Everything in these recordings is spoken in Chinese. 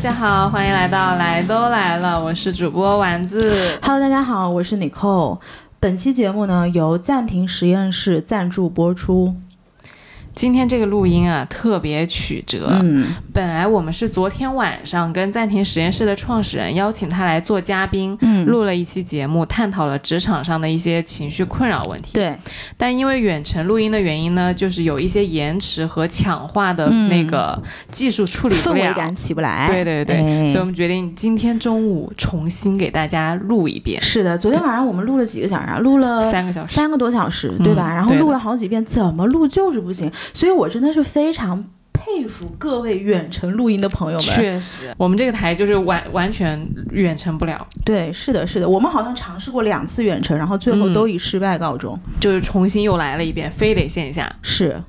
大家好，欢迎来到来都来了，我是主播丸子。Hello，大家好，我是 Nicole。本期节目呢由暂停实验室赞助播出。今天这个录音啊特别曲折，嗯，本来我们是昨天晚上跟暂停实验室的创始人邀请他来做嘉宾，嗯录了一期节目，探讨了职场上的一些情绪困扰问题。对，但因为远程录音的原因呢，就是有一些延迟和强化的那个技术处理不了。氛围感起不来。对对对，哎所以我们决定今天中午重新给大家录一遍，是的，昨天晚上我们录了几个小时啊？录了三个小时。三个多小时，对吧？嗯然后录了好几遍，怎么录就是不行。所以我真的是非常佩服各位远程录音的朋友们。确实，我们这个台就是完完全远程不了，对，是的，是的，我们好像尝试过两次远程，然后最后嗯都以失败告终。就是重新又来了一遍，非得线下。是，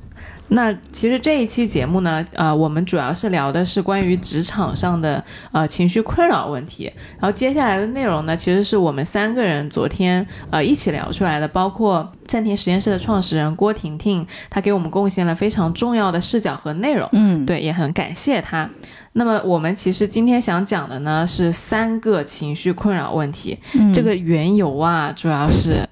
那其实这一期节目呢，呃，我们主要是聊的是关于职场上的呃情绪困扰问题。然后接下来的内容呢，其实是我们三个人昨天呃一起聊出来的，包括暂停实验室的创始人郭婷婷，她给我们贡献了非常重要的视角和内容。嗯，对，也很感谢她。那么我们其实今天想讲的呢是三个情绪困扰问题。嗯这个缘由啊，主要是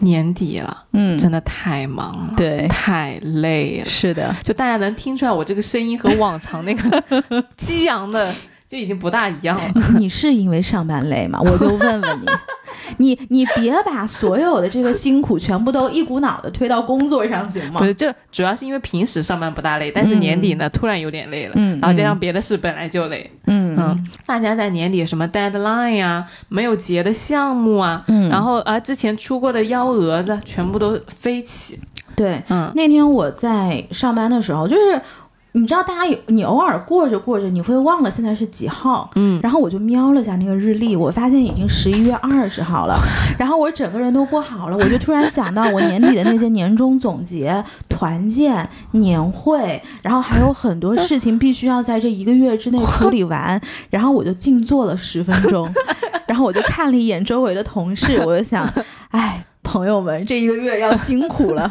年底了，嗯，真的太忙了，对，太累了。是的，就大家能听出来，我这个声音和往常那个 激昂的就已经不大一样了。你是因为上班累吗？我就问问你，你你别把所有的这个辛苦全部都一股脑的推到工作上，行吗不？是，这主要是因为平时上班不大累，但是年底呢、突然有点累了，嗯然后加上别的事本来就累，嗯嗯，大家在年底什么 deadline 啊，没有结的项目啊，嗯然后啊之前出过的幺蛾子全部都飞起，对。嗯，那天我在上班的时候，就是你知道，大家有你偶尔过着过着，你会忘了现在是几号，嗯，然后我就瞄了一下那个日历，我发现已经十一月二十号了，然后我整个人都不好了，我就突然想到我年底的那些年终总结、团建、年会，然后还有很多事情必须要在这一个月之内处理完，然后我就静坐了十分钟，然后我就看了一眼周围的同事，我就想，哎。朋友们，这一个月要辛苦了。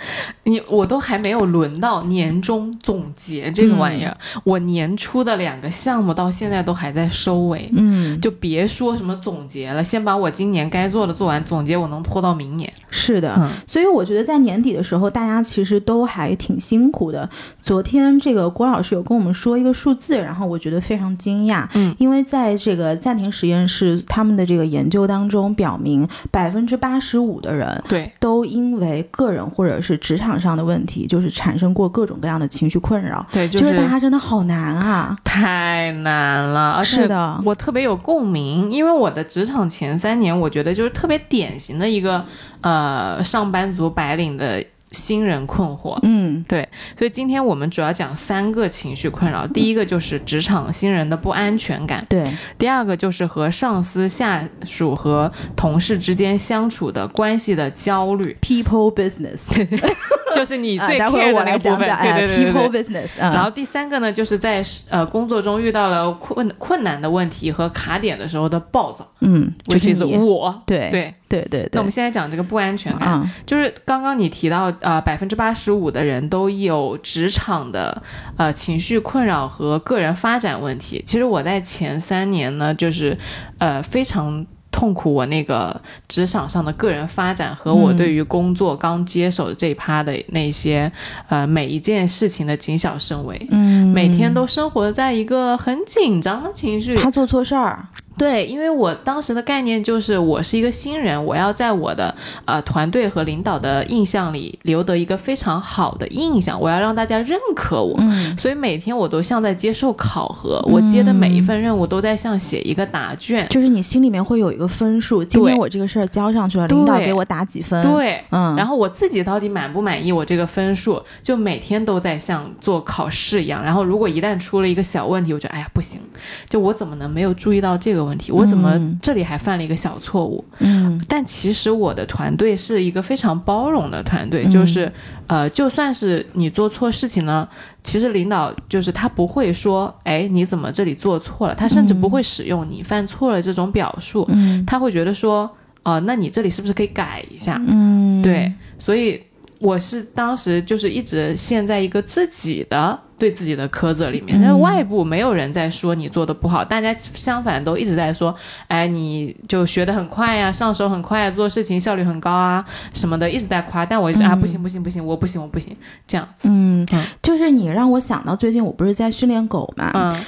你我都还没有轮到年终总结这个玩意儿，我年初的两个项目到现在都还在收尾，嗯，就别说什么总结了，先把我今年该做的做完，总结我能拖到明年。是的，嗯所以我觉得在年底的时候，大家其实都还挺辛苦的。昨天这个郭老师有跟我们说一个数字，然后我觉得非常惊讶，嗯，因为在这个暂停实验室他们的这个研究当中表明，百分之八十五的人对，都因为个人或者是职场上的问题，就是产生过各种各样的情绪困扰。对，就就是大家真的好难啊！太难了，而且是的，我特别有共鸣，因为我的职场前三年，我觉得就是特别典型的一个呃上班族白领的新人困惑。嗯。对所以今天我们主要讲三个情绪困扰，第一个就是职场新人的不安全感，对，第二个就是和上司、下属和同事之间相处的关系的焦虑，，people business，就是你最 care 的那个部分。对对对对，people。business，啊。然后第三个呢，就是在呃工作中遇到了困困难的问题和卡点的时候的暴躁，嗯，就是我。对对，对对对，那我们现在讲这个不安全感，啊，就是刚刚你提到，呃，百分之八十五的人都有职场的呃情绪困扰和个人发展问题。其实我在前三年呢，就是呃非常。痛苦，我那个职场上的个人发展和我嗯对于工作刚接手的这一趴的那些，呃，每一件事情的谨小慎微，嗯，每天都生活在一个很紧张的情绪里。他做错事儿，对，因为我当时的概念就是我是一个新人，我要在我的呃团队和领导的印象里留得一个非常好的印象，我要让大家认可我。嗯所以每天我都像在接受考核，我接的每一份任务都在像写一个答卷。就是你心里面会有一个分数，今天我这个事儿交上去了，领导给我打几分，，对，嗯，然后我自己到底满不满意我这个分数，就每天都在像做考试一样。然后如果一旦出了一个小问题，我觉得哎呀不行，就我怎么能没有注意到这个问题？我怎么嗯这里还犯了一个小错误？嗯但其实我的团队是一个非常包容的团队，嗯就是呃，就算是你做错事情呢，其实领导就是他不会说，哎，你怎么这里做错了？他甚至不会使用你犯错了这种表述，嗯他会觉得说，哦、那你这里是不是可以改一下？嗯，对，所以我是当时就是一直陷在一个自己的对自己的苛责里面，但是外部没有人在说你做的不好，大家相反都一直在说，哎，你就学得很快呀，上手很快，做事情效率很高啊什么的，一直在夸。但我就啊，不行不行不行，我不行我不行，这样子。嗯，就是你让我想到最近我不是在训练狗嘛，嗯，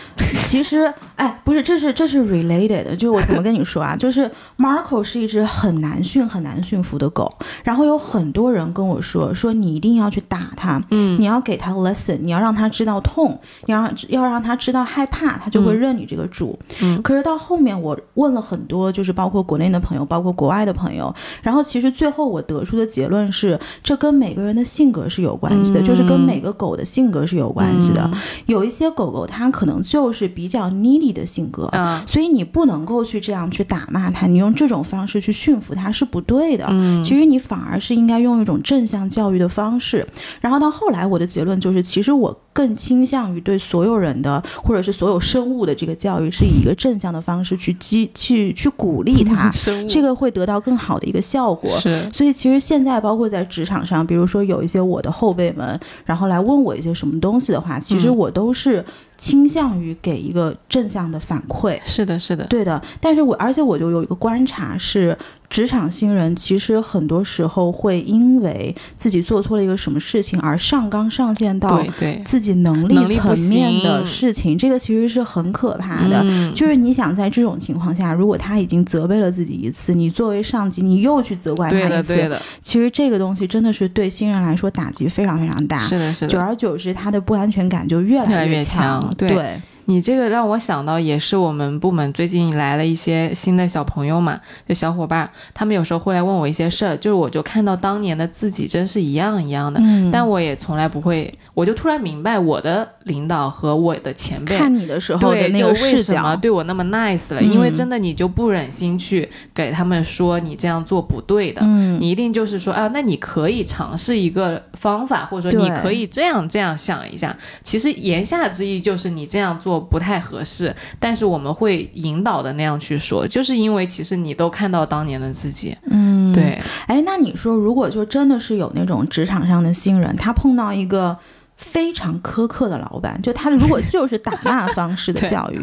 其实哎，不是，这是这是 related 的，就是我怎么跟你说啊，就是 Marco 是一只很难驯很难驯服的狗，然后有很多人跟我说说你一定要去打它，嗯，你要给它 lesson，你要让它知道痛，你要让要让他知道害怕，他就会认你这个主。嗯，可是到后面我问了很多，就是包括国内的朋友，包括国外的朋友，然后其实最后我得出的结论是，这跟每个人的性格是有关系的，就是跟每个狗的性格是有关系的。有一些狗狗它可能就是比较 needy 的性格，嗯所以你不能够去这样去打骂它，你用这种方式去驯服它是不对的。嗯其实你反而是应该用一种正向教育的方式。然后到后来，我的结论就是，其实我更倾向于对所有人的或者是所有生物的这个教育，是以一个正向的方式去激去去鼓励他，这个会得到更好的一个效果。是。所以其实现在包括在职场上，比如说有一些我的后辈们，然后来问我一些什么东西的话，其实嗯。我都是倾向于给一个正向的反馈。是的是的，对的，但是我而且我就有一个观察是，职场新人其实很多时候会因为自己做错了一个什么事情而上纲上线到对对，自己能力层面的事情，这个其实是很可怕的。嗯就是你想在这种情况下，如果他已经责备了自己一次，你作为上级，你又去责怪他一次，的对的，其实这个东西真的是对新人来说打击非常非常大。是的是的。久而久之，他的不安全感就越越来越强。对。你这个让我想到，也是我们部门最近来了一些新的小朋友嘛，就小伙伴，他们有时候会来问我一些事儿，就是我就看到当年的自己真是一样一样的，嗯，但我也从来不会，我就突然明白我的领导和我的前辈。看你的时候的，那个就为视什么角，对我那么 nice 了？嗯因为真的你就不忍心去给他们说你这样做不对的，嗯，你一定就是说啊，那你可以尝试一个方法，或者说你可以这样这样想一下。其实言下之意就是你这样做不太合适，但是我们会引导的那样去说，就是因为其实你都看到当年的自己，嗯，对，哎，那你说，如果就真的是有那种职场上的新人，他碰到一个非常苛刻的老板，就他如果就是打骂方式的 教育，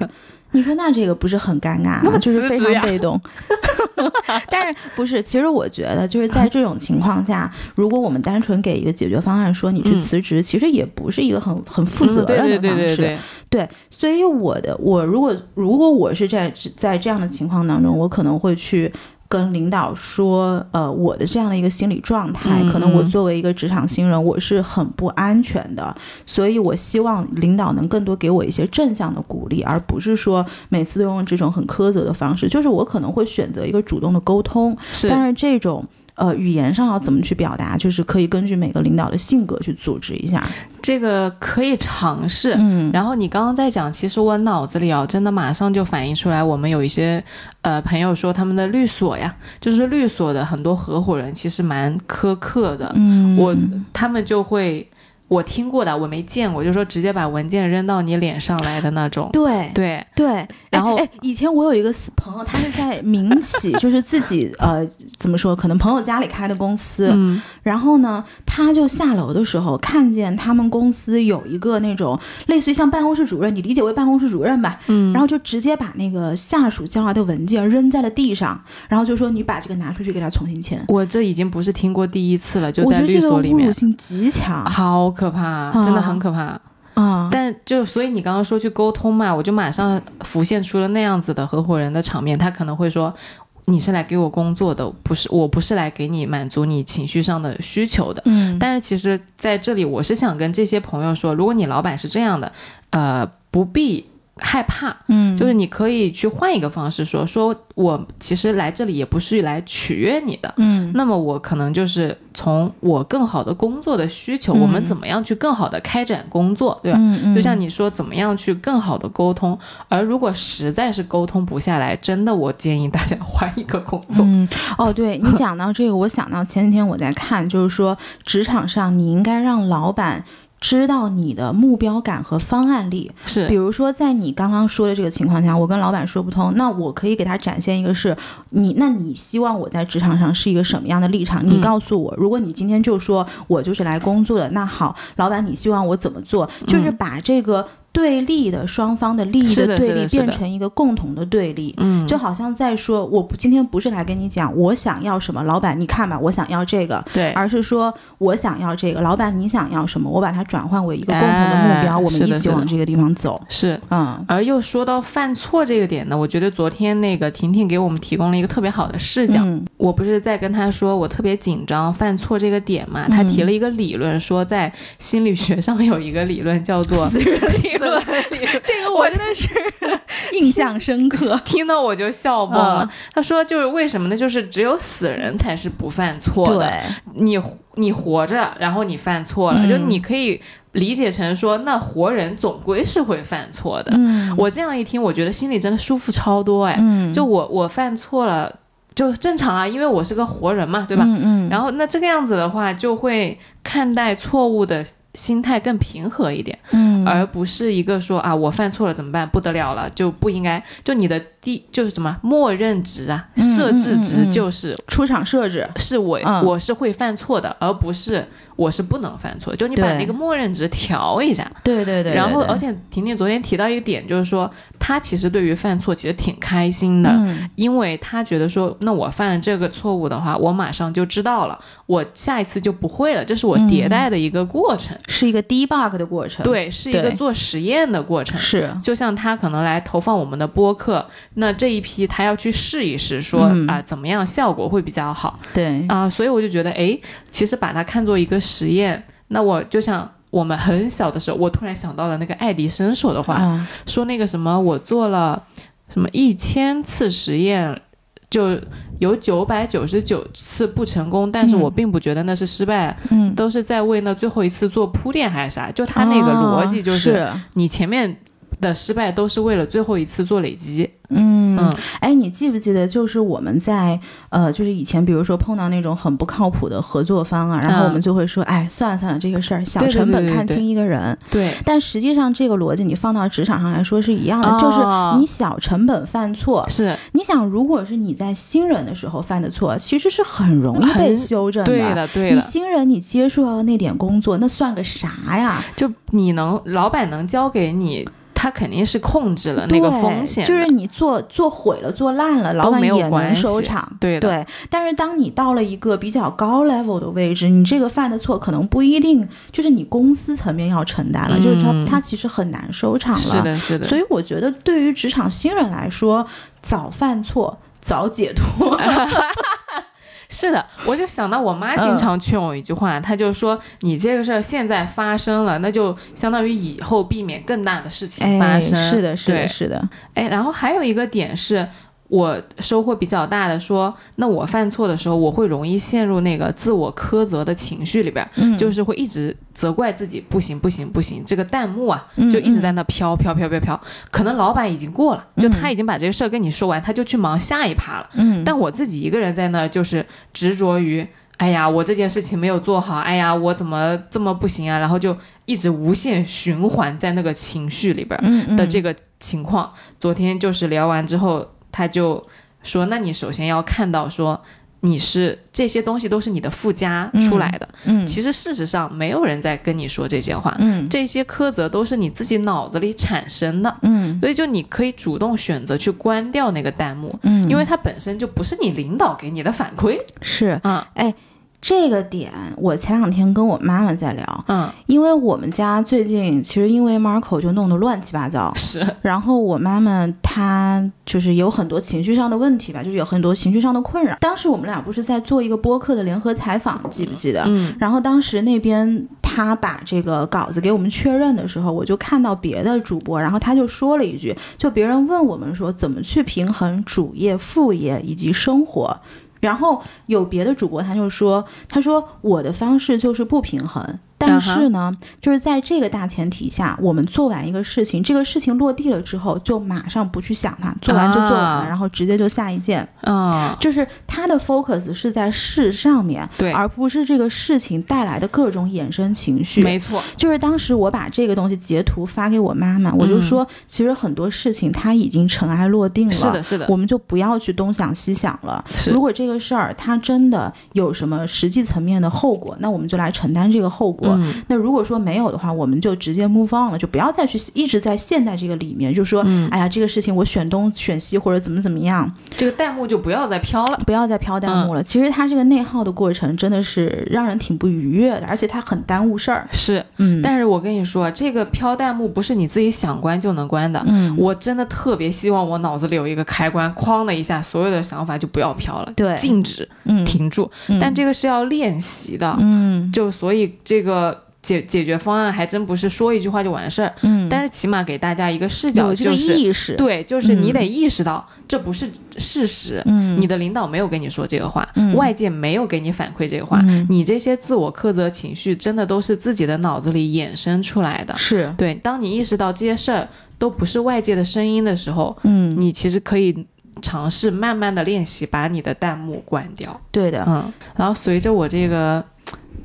你说那这个不是很尴尬吗？那么就是非常被动。但是不是？其实我觉得就是在这种情况下，如果我们单纯给一个解决方案，说你去嗯辞职，其实也不是一个很很负责任的方式。对对对对，对，所以我的我如果如果我是在在这样的情况当中，我可能会去跟领导说，呃，我的这样的一个心理状态，嗯可能我嗯作为一个职场新人，我是很不安全的，所以我希望领导能更多给我一些正向的鼓励，而不是说每次都用这种很苛责的方式。就是我可能会选择一个主动的沟通，是但是这种。呃，语言上要怎么去表达，就是可以根据每个领导的性格去组织一下。这个可以尝试。嗯，然后你刚刚在讲，其实我脑子里啊，真的马上就反映出来，我们有一些呃朋友说他们的律所呀，就是律所的很多合伙人其实蛮苛刻的，嗯，我他们就会我听过的，我没见过，就说直接把文件扔到你脸上来的那种。对对，对，然后哎哎，以前我有一个朋友，他是在民企，就是自己呃怎么说，可能朋友家里开的公司，嗯。然后呢，他就下楼的时候看见他们公司有一个那种类似于像办公室主任，你理解为办公室主任吧，嗯，然后就直接把那个下属交来的文件扔在了地上，然后就说你把这个拿出去给他重新签。我这已经不是听过第一次了，就在律我觉得这个所里面，侮辱性极强。好可怕，真的很可怕。啊！但就所以你刚刚说去沟通嘛，我就马上浮现出了那样子的合伙人的场面，他可能会说。你是来给我工作的，不是我不是来给你满足你情绪上的需求的。嗯，但是其实在这里，我是想跟这些朋友说，如果你老板是这样的，呃，不必害怕，嗯，就是你可以去换一个方式说，说我其实来这里也不是来取悦你的，嗯那么我可能就是从我更好的工作的需求，嗯我们怎么样去更好的开展工作，对吧？嗯嗯，就像你说，怎么样去更好的沟通？而如果实在是沟通不下来，真的，我建议大家换一个工作。嗯，哦，对你讲到这个，我想到前几天我在看，就是说职场上你应该让老板知道你的目标感和方案力。是比如说，在你刚刚说的这个情况下，我跟老板说不通，那我可以给他展现一个是你，那你希望我在职场上是一个什么样的立场？你嗯告诉我。如果你今天就说我就是来工作的，那好，老板，你希望我怎么做？就是把这个对立的双方的利益的对立变成一个共同的对立。嗯，就好像在说，我不今天不是来跟你讲我想要什么，老板你看吧，我想要这个，对，而是说我想要这个，老板你想要什么，我把它转换为一个共同的目标，哎我们一起往这个地方走。是。嗯而又说到犯错这个点呢，我觉得昨天那个婷婷给我们提供了一个特别好的视角。嗯我不是在跟她说我特别紧张犯错这个点嘛，她提了一个理论，说在心理学上有一个理论叫做 这个我真的是 印象深刻。听到我就笑崩了。嗯他说就是为什么呢？就是只有死人才是不犯错的。你你活着，然后你犯错了，嗯就你可以理解成说，那活人总归是会犯错的。嗯我这样一听，我觉得心里真的舒服超多哎。嗯，就我我犯错了，就正常啊，因为我是个活人嘛，对吧？嗯嗯，然后那这个样子的话，就会看待错误的心态更平和一点，嗯。而不是一个说啊我犯错了怎么办，不得了了，就不应该，就你的第就是什么默认值啊，嗯设置值嗯嗯就是出厂设置，是我、嗯。我是会犯错的，而不是我是不能犯错，就你把那个默认值调一下。对对对，然后，而且婷婷昨天提到一个点，就是说她其实对于犯错其实挺开心的，嗯。因为她觉得说，那我犯了这个错误的话，我马上就知道了，我下一次就不会了，这是我迭代的一个过程，是一个 debug 的过程。，对，是一个做实验的过程。是，就像他可能来投放我们的播客，那这一批他要去试一试说，嗯。啊怎么样效果会比较好。对，啊、所以我就觉得，诶，其实把它看作一个实验，那我就像我们很小的时候，我突然想到了那个爱迪生说的话，啊，说那个什么，我做了什么一千次实验，就有九百九十九次不成功，但是嗯我并不觉得那是失败，嗯，都是在为那最后一次做铺垫还是啥？就他那个逻辑就是，哦你前面的失败都是为了最后一次做累积。嗯嗯，哎，你记不记得，就是我们在呃，就是以前比如说碰到那种很不靠谱的合作方啊，然后我们就会说，哎，算了算了，这个事儿小成本看清一个人。对，但实际上，这个逻辑你放到职场上来说是一样的，哦就是你小成本犯错。是你想，如果是你在新人的时候犯的错，其实是很容易被修正对的，对你。新人你接触到的那点工作，那算个啥呀？就你能，老板能交给你，他肯定是控制了那个对风险，就是你做做毁了、做烂了，老板也能收场。对。对，但是当你到了一个比较高 level 的位置，你这个犯的错可能不一定就是你公司层面要承担了，就是他嗯他其实很难收场了。是的，是的。所以我觉得对于职场新人来说，早犯错早解脱。是的，我就想到我妈经嗯常劝我一句话，她就说：“你这个事儿现在发生了，那就相当于以后避免更大的事情发哎，生。是的，是的，是的，哎，然后还有一个点是。我收获比较大的说，那我犯错的时候，我会容易陷入那个自我苛责的情绪里边儿，嗯，就是会一直责怪自己，不行不行不行。这个弹幕啊，嗯就一直在那飘飘飘飘飘。可能老板已经过了，就嗯他已经把这个事儿跟你说完，他就去忙下一趴了。嗯，但我自己一个人在那儿，就是执着于，哎呀，我这件事情没有做好，哎呀，我怎么这么不行啊？然后就一直无限循环在那个情绪里边儿嗯的这个情况。昨天就是聊完之后，他就说，那你首先要看到说。你是这些东西都是你的附加出来的，嗯其实事实上没有人在跟你说这些话，嗯这些苛责都是你自己脑子里产生的，嗯所以就你可以主动选择去关掉那个弹幕，嗯，因为它本身就不是你领导给你的反馈是啊，这个点，我前两天跟我妈妈在聊，嗯，因为我们家最近其实因为 Marco 就弄得乱七八糟，是，然后我妈妈她就是有很多情绪上的问题吧，就是有很多情绪上的困扰。当时我们俩不是在做一个播客的联合采访，记不记得？嗯然后当时那边他把这个稿子给我们确认的时候，我就看到别的主播，然后他就说了一句，就别人问我们说怎么去平衡主业、副业以及生活。然后有别的主播他就说，他说我的方式就是不平衡，但但是呢，就是在这个大前提下，我们做完一个事情，这个事情落地了之后，就马上不去想它，做完就做完了，啊然后直接就下一件。嗯，就是他的 focus 是在事上面，对而不是这个事情带来的各种衍生情绪。没错，就是当时我把这个东西截图发给我妈妈，我就说，其实很多事情它已经尘埃落定了，嗯是的，是的，我们就不要去东想西想了。是如果这个事儿它真的有什么实际层面的后果，那我们就来承担这个后果。嗯那如果说没有的话，我们就直接 move on 了，就不要再去一直在陷在这个里面，就说，嗯哎呀，这个事情我选东选西或者怎么怎么样，这个弹幕就不要再飘了。不要再飘弹幕了。其实它这个内耗的过程真的是让人挺不愉悦的，而且它很耽误事儿。是，嗯，但是我跟你说，这个飘弹幕不是你自己想关就能关的。嗯，我真的特别希望我脑子里有一个开关，哐的一下，所有的想法就不要飘了，对静止，嗯停住。嗯但这个是要练习的，嗯就所以这个解解决方案还真不是说一句话就完事儿，嗯，但是起码给大家一个视角，就是意识，，对，就是你嗯。得意识到这不是事实。嗯，你的领导没有跟你说这个话，嗯。外界没有给你反馈这个话，嗯。你这些自我苛责情绪真的都是自己的脑子里衍生出来的。是，对，当你意识到这些事儿都不是外界的声音的时候，嗯，你其实可以尝试慢慢的练习把你的弹幕关掉。对的，嗯，然后随着我这个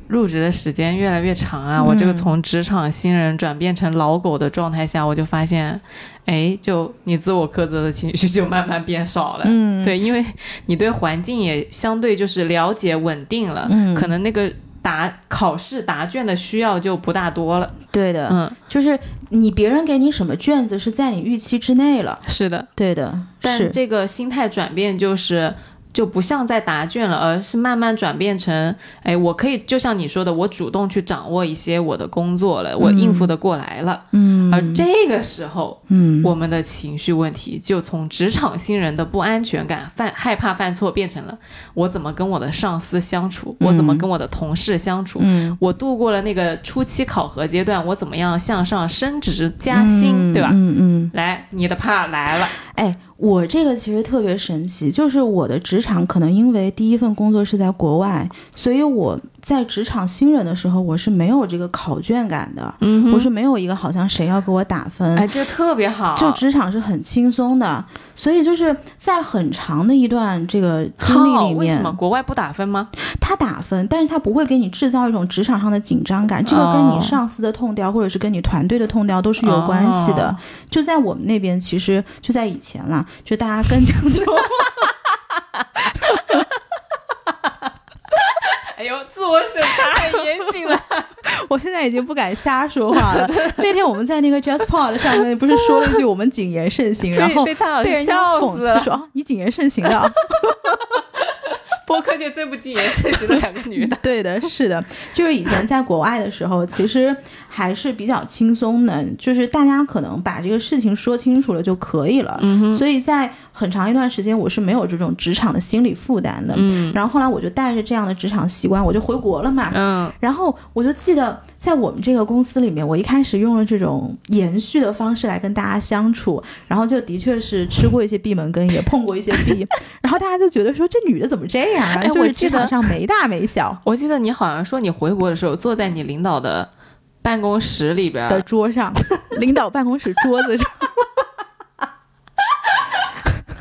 入职的时间越来越长啊，我这个嗯从职场新人转变成老狗的状态下，我就发现，哎，就你自我苛责的情绪就慢慢变少了。嗯，对，因为你对环境也相对就是了解稳定了，嗯。可能那个答考试答卷的需要就不大多了。对的，嗯，就是你别人给你什么卷子是在你预期之内了，是的，对的，是，但这个心态转变就是。就不像在答卷了，而是慢慢转变成，哎，我可以就像你说的，我主动去掌握一些我的工作了，我应付得过来了。嗯，而这个时候，嗯，我们的情绪问题就从职场新人的不安全感、犯害怕犯错，变成了我怎么跟我的上司相处，我怎么跟我的同事相处。嗯，我度过了那个初期考核阶段，我怎么样向上升职加薪，嗯对吧？嗯嗯，来，你的怕来了，哎，我这个其实特别神奇，就是我的职场可能因为第一份工作是在国外，所以我在职场新人的时候，我是没有这个考卷感的，嗯，我是没有一个好像谁要给我打分，哎，这特别好，就职场是很轻松的，所以就是在很长的一段这个经历，里面为什么，国外不打分吗？他打分，但是他不会给你制造一种职场上的紧张感，这个跟哦你上司的痛调或者是跟你团队的痛调都是有关系的。哦就在我们那边，其实就在以前啦，就大家更讲究。哎呦，自我审查很严谨了。我现在已经不敢瞎说话了。那天我们在那个 JustPod 上面不是说了一句我们谨言慎行，然后被他老师被人家笑讽死了刺。说啊，你谨言慎行的啊。播客界最不谨言慎行的两个女的。对的，是的，就是以前在国外的时候，其实还是比较轻松的，就是大家可能把这个事情说清楚了就可以了。嗯哼，所以在很长一段时间，我是没有这种职场的心理负担的。嗯然后后来我就带着这样的职场习惯，我就回国了嘛。嗯然后我就记得，在我们这个公司里面，我一开始用了这种延续的方式来跟大家相处，然后就的确是吃过一些闭门羹，也碰过一些壁，然后大家就觉得说这女的怎么这样啊？哎就是职我记得场上没大没小 我记得你好像说你回国的时候坐在你领导的办公室里边的桌上，领导办公室桌子上。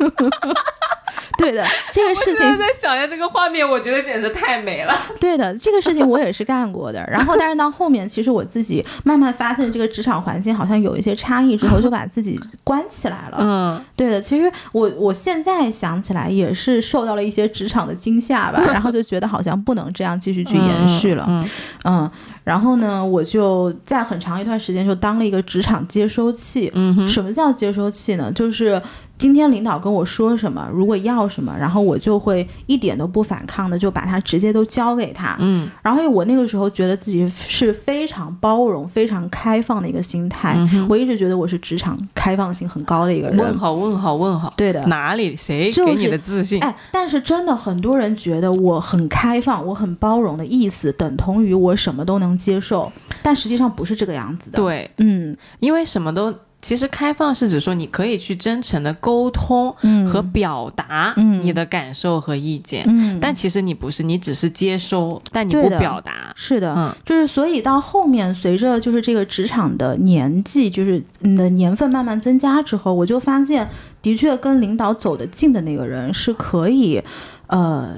对的，这个事情我现在在想一下这个画面，我觉得简直太美了。对的，这个事情我也是干过的。然后，但是到后面，其实我自己慢慢发现这个职场环境好像有一些差异之后，就把自己关起来了。嗯，对的，其实我我现在想起来也是受到了一些职场的惊吓吧，然后就觉得好像不能这样继续去延续了。嗯嗯，然后呢，我就在很长一段时间就当了一个职场接收器。嗯哼，什么叫接收器呢？就是今天领导跟我说什么，如果要什么，然后我就会一点都不反抗的，就把它直接都交给他。嗯然后我那个时候觉得自己是非常包容、非常开放的一个心态，嗯，我一直觉得我是职场开放性很高的一个人问。号问号问号，对的，哪里谁就是给你的自信？哎，但是真的很多人觉得我很开放、我很包容的意思等同于我什么都能接受，但实际上不是这个样子的。，对，嗯，因为什么都其实开放是指说你可以去真诚的沟通嗯。和表达嗯你的感受和意见，嗯，但其实你不是，你只是接收，但你不表达。是的，嗯。就是所以到后面，随着就是这个职场的年纪，就是你的年份慢慢增加之后，我就发现，的确跟领导走得近的那个人是可以，呃。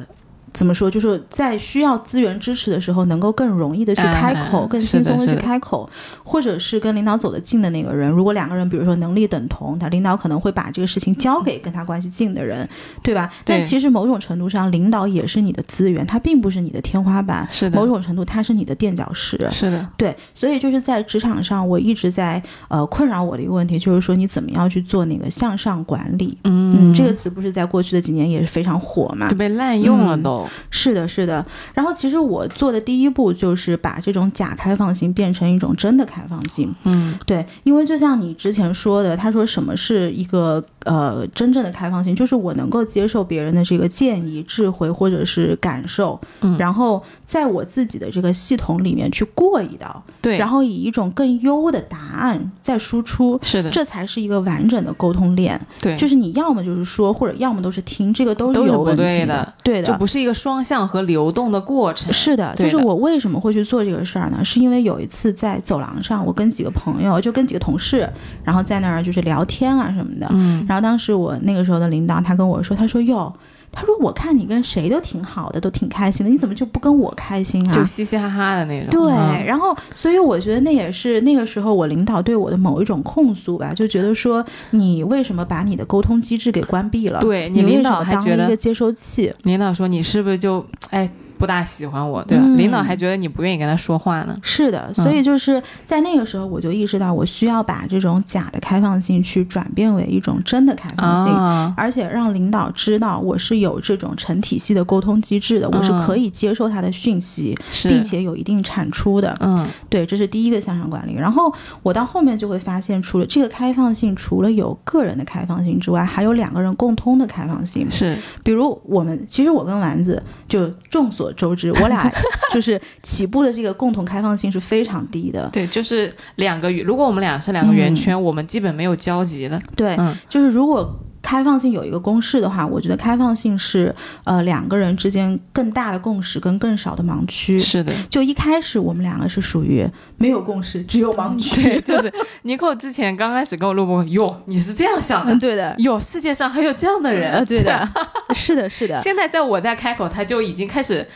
怎么说？就是在需要资源支持的时候，能够更容易的去开口，哎更轻松的去开口，或者是跟领导走得近的那个人，如果两个人比如说能力等同，他领导可能会把这个事情交给跟他关系近的人，对吧？但其实某种程度上，领导也是你的资源，他并不是你的天花板，是的某种程度他是你的垫脚石。是的，对，所以就是在职场上，我一直在呃困扰我的一个问题，就是说你怎么样去做那个向上管理？嗯嗯，这个词不是在过去的几年也是非常火嘛就？被滥用了嗯都。是的，是的。然后其实我做的第一步就是把这种假开放性变成一种真的开放性。嗯对，因为就像你之前说的，他说什么是一个呃真正的开放性，就是我能够接受别人的这个建议、智慧或者是感受，嗯，然后在我自己的这个系统里面去过一道，对，然后以一种更优的答案再输出。是的，这才是一个完整的沟通链，对，就是你要么就是说，或者要么都是听，这个都都是有问题的对的，对的，就不是一个双向和流动的过程。是的，就是我为什么会去做这个事儿呢？是因为有一次在走廊上，我跟几个朋友，就跟几个同事，然后在那儿就是聊天啊什么的。嗯，然后当时我那个时候的领导，他跟我说，他说哟。他说：“我看你跟谁都挺好的，都挺开心的，你怎么就不跟我开心啊？”就嘻嘻哈哈的那种。对，嗯然后所以我觉得那也是那个时候我领导对我的某一种控诉吧，就觉得说你为什么把你的沟通机制给关闭了？对你领导当还觉得了一个接收器？领导说你是不是就哎不大喜欢我，对吧？嗯领导还觉得你不愿意跟他说话呢。是的，所以就是在那个时候，我就意识到我需要把这种假的开放性去转变为一种真的开放性。啊，而且让领导知道我是有这种成体系的沟通机制的，我是可以接受他的讯息，并且有一定产出的。嗯对，这是第一个向上管理。然后我到后面就会发现，除了这个开放性，除了有个人的开放性之外，还有两个人共通的开放性。是比如我们，其实我跟丸子就众所周知，我俩 就是起步的这个共同开放性是非常低的。对，就是两个。如果我们俩是两个圆圈，我们基本没有交集的。对，嗯就是如果开放性有一个公式的话，我觉得开放性是呃两个人之间更大的共识跟更少的盲区。是的，就一开始我们两个是属于没有共识，只有盲区。对，就是尼寇之前刚开始跟我录播，哟，你是这样想的嗯，？对的，哟，世界上还有这样的人，呃，对的，是的，是的。现在在我在开口，他就已经开始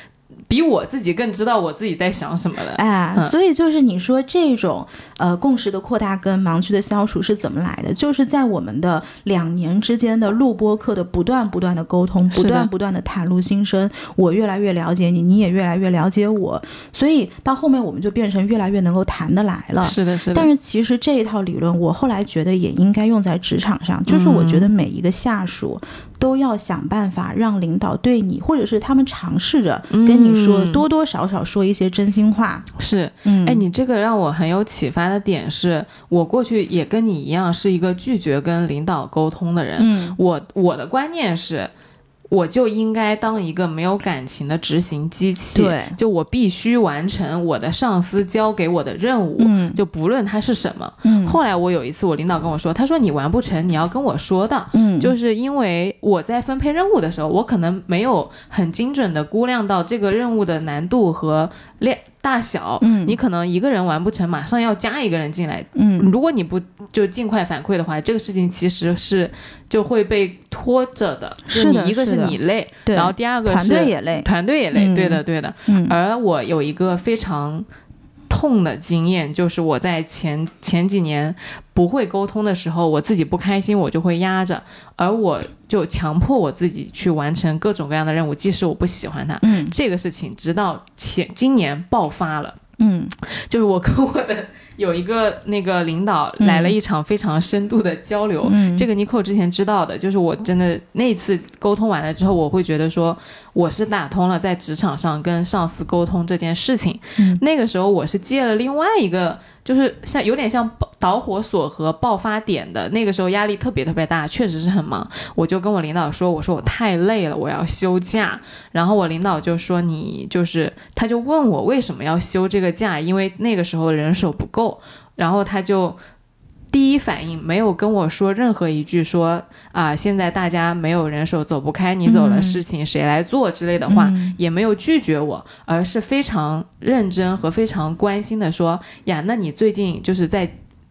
比我自己更知道我自己在想什么了。哎，嗯所以就是你说这种呃共识的扩大跟盲区的消除是怎么来的？就是在我们的两年之间的录播课的不断不断的沟通，不断不断的袒露心声，我越来越了解你，你也越来越了解我，所以到后面我们就变成越来越能够谈得来了。是的，是的但。是其实这一套理论，我后来觉得也应该用在职场上，就是我嗯觉得每一个下属都要想办法让领导对你，或者是他们尝试着跟你说，嗯多多少少说一些真心话。是，嗯，哎，你这个让我很有启发的点是，我过去也跟你一样是一个拒绝跟领导沟通的人。嗯我我的观念是，我就应该当一个没有感情的执行机器。对就我必须完成我的上司交给我的任务，嗯就不论它是什么。嗯后来我有一次，我领导跟我说，他说你完不成，你要跟我说的。嗯，就是因为我在分配任务的时候，我可能没有很精准的估量到这个任务的难度和量大小。嗯你可能一个人完不成，马上要加一个人进来。嗯如果你不就尽快反馈的话，这个事情其实是就会被拖着的。就是的你一个是你累，对然后第二个团是队也累，团队也累。嗯对的，对的。嗯而我有一个非常痛的经验，就是我在前前几年不会沟通的时候，我自己不开心，我就会压着，而我就强迫我自己去完成各种各样的任务，即使我不喜欢它。嗯这个事情直到前今年爆发了。嗯就是我跟我的有一个那个领导来了一场非常深度的交流，嗯，这个 Nico 之前知道的，就是我真的那次沟通完了之后，我会觉得说我是打通了在职场上跟上司沟通这件事情。嗯。那个时候我是借了另外一个，就是像有点像导火索和爆发点的。那个时候压力特别特别大，确实是很忙。我就跟我领导说，我说我太累了，我要休假。然后我领导就说你就是，他就问我为什么要休这个假，因为那个时候人手不够。然后他就第一反应没有跟我说任何一句说啊，现在大家没有人手走不开，你走了，事情谁来做之类的话，也没有拒绝我，而是非常认真和非常关心的说呀，那你最近就是在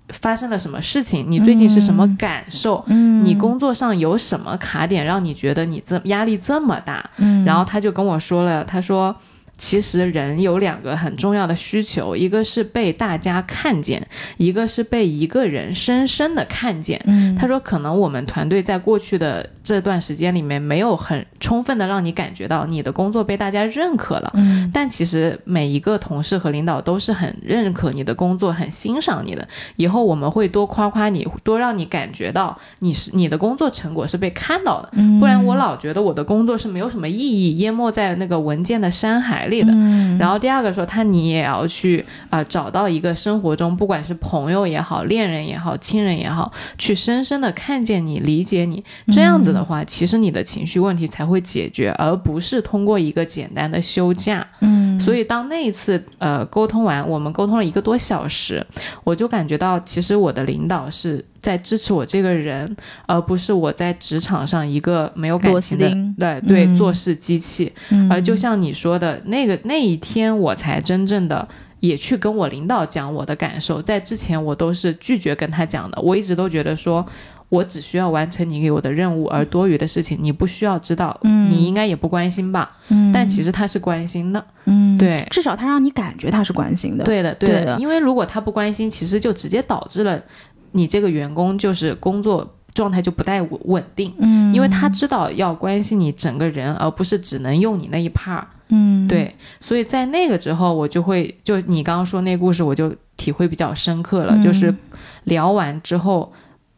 发生了什么事情？你最近是什么感受？你工作上有什么卡点让你觉得你这压力这么大？然后他就跟我说了，他说。其实人有两个很重要的需求，一个是被大家看见，一个是被一个人深深的看见。他说，可能我们团队在过去的这段时间里面没有很充分的让你感觉到你的工作被大家认可了。但其实每一个同事和领导都是很认可你的工作，很欣赏你的。以后我们会多夸夸你，多让你感觉到你是你的工作成果是被看到的。不然我老觉得我的工作是没有什么意义，淹没在那个文件的山海。力的，然后第二个说他你也要去啊找到一个生活中不管是朋友也好、恋人也好、亲人也好，去深深的看见你、理解你，这样子的话，其实你的情绪问题才会解决，而不是通过一个简单的休假。嗯，所以当那一次呃沟通完，我们沟通了一个多小时，我就感觉到其实我的领导是。在支持我这个人，而不是我在职场上一个没有感情的对对做事机器。而就像你说的那个那一天，我才真正的也去跟我领导讲我的感受。在之前，我都是拒绝跟他讲的。我一直都觉得说，我只需要完成你给我的任务，而多余的事情你不需要知道，你应该也不关心吧？但其实他是关心的，嗯，对，至少他让你感觉他是关心的。对的，对的，因为如果他不关心，其实就直接导致了。你这个员工就是工作状态就不太稳稳定，嗯，因为他知道要关心你整个人，而不是只能用你那一 part，嗯，对，所以在那个之后，我就会就你刚刚说那故事，我就体会比较深刻了，就是聊完之后，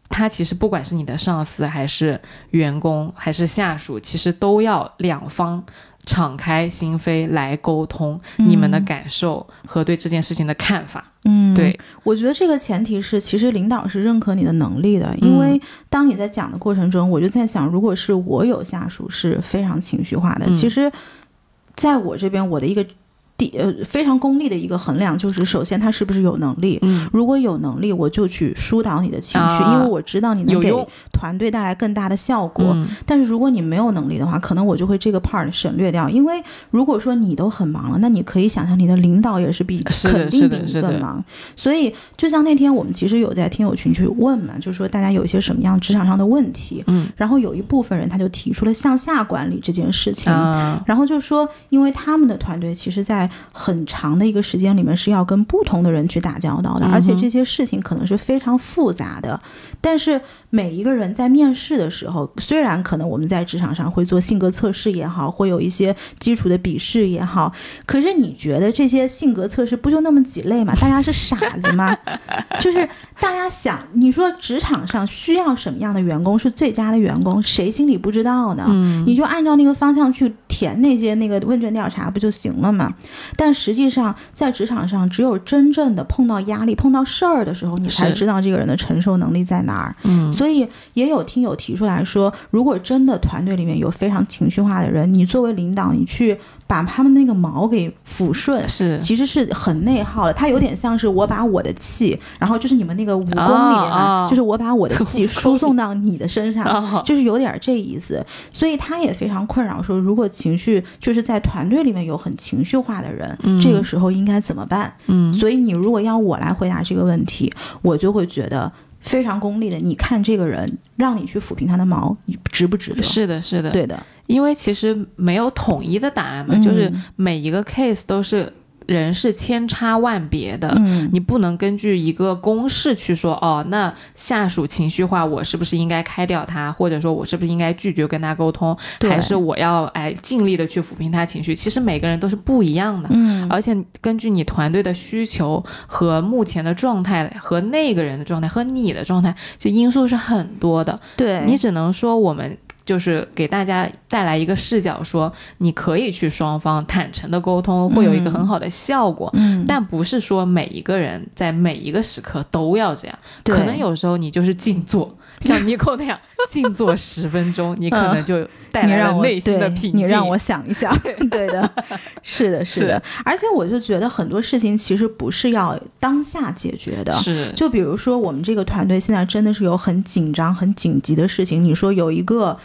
他其实不管是你的上司还是员工还是下属，其实都要两方。敞开心扉来沟通你们的感受和对这件事情的看法。嗯，对，我觉得这个前提是，其实领导是认可你的能力的，因为当你在讲的过程中，我就在想，如果是我有下属是非常情绪化的，其实在我这边，我的一个。第呃非常功利的一个衡量就是，首先他是不是有能力。嗯，如果有能力，我就去疏导你的情绪，因为我知道你能给团队带来更大的效果。但是如果你没有能力的话，可能我就会这个 part 省略掉。因为如果说你都很忙了，那你可以想象你的领导也是比肯定比你更忙。所以就像那天我们其实有在听友群去问嘛，就是说大家有一些什么样职场上的问题。嗯，然后有一部分人他就提出了向下管理这件事情。然后就说，因为他们的团队其实，在很长的一个时间里面是要跟不同的人去打交道的，而且这些事情可能是非常复杂的。但是每一个人在面试的时候，虽然可能我们在职场上会做性格测试也好，会有一些基础的笔试也好，可是你觉得这些性格测试不就那么几类嘛？大家是傻子吗？就是大家想，你说职场上需要什么样的员工是最佳的员工，谁心里不知道呢？你就按照那个方向去填那些那个问卷调查不就行了吗？但实际上在职场上，只有真正的碰到压力、碰到事儿的时候，你才知道这个人的承受能力在。哪儿？嗯，所以也有听友提出来说，如果真的团队里面有非常情绪化的人，你作为领导，你去。把他们那个毛给抚顺，是其实是很内耗的。它有点像是我把我的气，然后就是你们那个武功里面，就是我把我的气输送到你的身上，就是有点这意思。所以他也非常困扰，说如果情绪就是在团队里面有很情绪化的人，这个时候应该怎么办？嗯，所以你如果要我来回答这个问题，我就会觉得非常功利的。你看这个人，让你去抚平他的毛，你值不值得？是的，是的，对的。因为其实没有统一的答案嘛，就是每一个 case 都是人是千差万别的，你不能根据一个公式去说哦，那下属情绪化，我是不是应该开掉他，或者说我是不是应该拒绝跟他沟通，还是我要哎尽力的去抚平他情绪？其实每个人都是不一样的，嗯，而且根据你团队的需求和目前的状态和那个人的状态和你的状态，这因素是很多的，对。你只能说我们。就是给大家带来一个视角，说你可以去双方坦诚的沟通，会有一个很好的效果。嗯，但不是说每一个人在每一个时刻都要这样。可能有时候你就是静坐，像 Nico 那样 静坐十分钟，你可能就带来了内心的平静。你让我想一想，对的，是的，是的。而且我就觉得很多事情其实不是要当下解决的。是就比如说，我们这个团队现在真的是有很紧张、很紧急的事情。你说有一个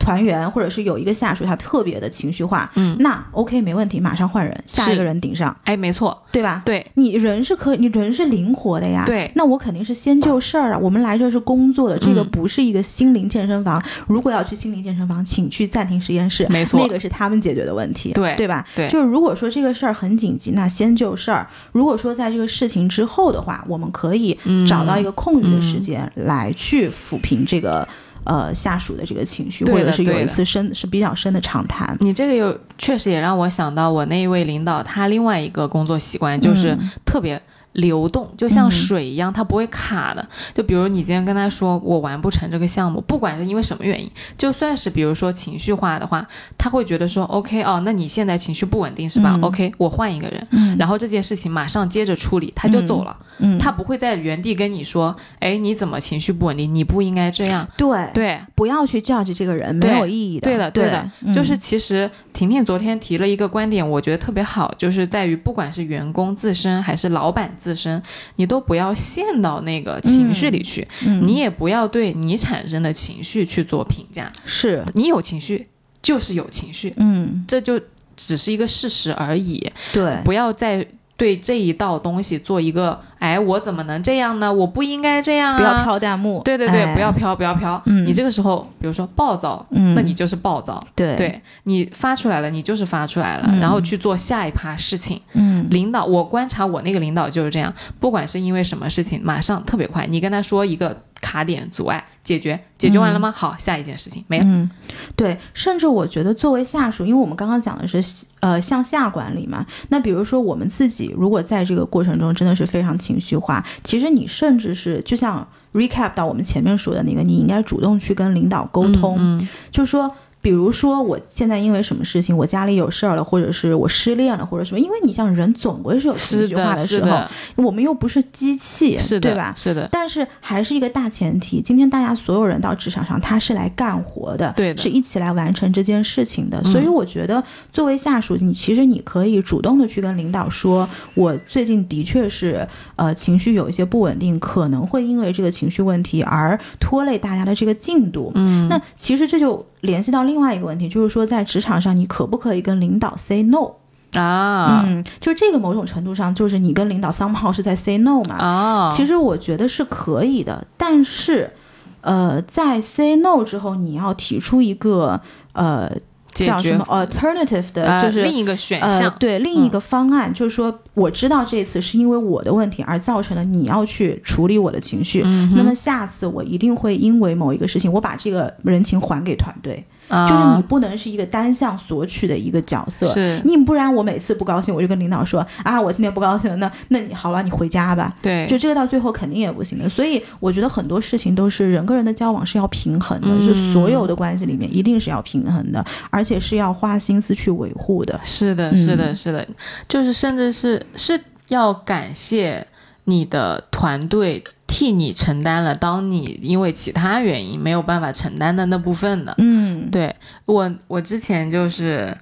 团员，或者是有一个下属，他特别的情绪化，嗯那 OK 没问题，马上换人，下一个人顶上，哎，没错，对吧？对你人是可以，你人是灵活的呀。对那我肯定是先就事儿啊。我们来这是工作的，这个嗯不是一个心灵健身房。如果要去心灵健身房，请去暂停实验室，没错那个是他们解决的问题，对对吧？对就是如果说这个事儿很紧急，那先就事儿。如果说在这个事情之后的话，我们可以嗯找到一个空余的时间来去抚平这个。呃，下属的这个情绪，或者是有一次深是比较深的长谈，你这个有确实也让我想到我那一位领导，他另外一个工作习惯就是嗯。特别流动，就像嗯。水一样，它不会卡的。就比如你今天跟他说我完不成这个项目，不管是因为什么原因，就算是比如说情绪化的话，他会觉得说 OK 哦，那你现在情绪不稳定是吧、嗯。O k 我换一个人，嗯。然后这件事情马上接着处理，他就走了，嗯，他不会在原地跟你说，哎，你怎么情绪不稳定？你不应该这样。对。对，不要去 judge 这个人，没有意义的。对的，对的，嗯。就是其实婷婷昨天提了一个观点，我觉得特别好，就是在于不管是员工自身还是老板自身，你都不要陷到那个情绪里去，嗯。你也不要对你产生的情绪去做评价。是。你有情绪就是有情绪，嗯，这就只是一个事实而已，对，不要再。对这一道东西做一个，哎，我怎么能这样呢？我不应该这样啊！不要飘弹幕。对对对，哎不要飘，不要飘。嗯你这个时候，比如说暴躁，嗯，那你就是暴躁。对对你发出来了，你就是发出来了，嗯然后去做下一趴事情。嗯领导，我观察我那个领导就是这样，不管是因为什么事情，马上特别快，你跟他说一个卡点阻碍解决，解决完了吗？好，下一件事情没了。嗯，对，甚至我觉得作为下属，因为我们刚刚讲的是呃向下管理嘛，那比如说我们自己如果在这个过程中真的是非常情绪化，其实你甚至是就像 recap 到我们前面说的那个，你应该主动去跟领导沟通，嗯就是说。比如说，我现在因为什么事情，我家里有事儿了，或者是我失恋了，或者什么，因为你像人总归是有情绪化的，时候，我们又不是机器，是的，对吧？是的，但是还是一个大前提，今天大家所有人到职场上，他是来干活的，对的是一起来完成这件事情的。嗯所以我觉得，作为下属，你其实你可以主动的去跟领导说，我最近的确是呃情绪有一些不稳定，可能会因为这个情绪问题而拖累大家的这个进度。嗯，那其实这就联系到另外一个问题，就是说在职场上，你可不可以跟领导 say no？、啊嗯，就这个某种程度上，就是你跟领导 somehow 是在 say no 嘛。啊，其实我觉得是可以的，但是，呃，在 say no 之后，你要提出一个呃叫什么 alternative 的，呃就是另一个选呃项，对另一嗯。个方案，就是说我知道这次是因为我的问题而造成了你要去处理我的情绪，嗯，那么下次我一定会因为某一个事情，我把这个人情还给团队，就是你啊不能是一个单向索取的一个角色。是你不然我每次不高兴，我就跟领导说啊，我今天不高兴了，那那你好了，你回家吧。对，就这个到最后肯定也不行的，所以我觉得很多事情都是人跟人的交往是要平衡的，嗯就所有的关系里面一定是要平衡的，而且是要花心思去维护的。是的，是的，嗯是的，就是甚至是是要感谢你的团队替你承担了当你因为其他原因没有办法承担的那部分的。嗯，对我，我之前就是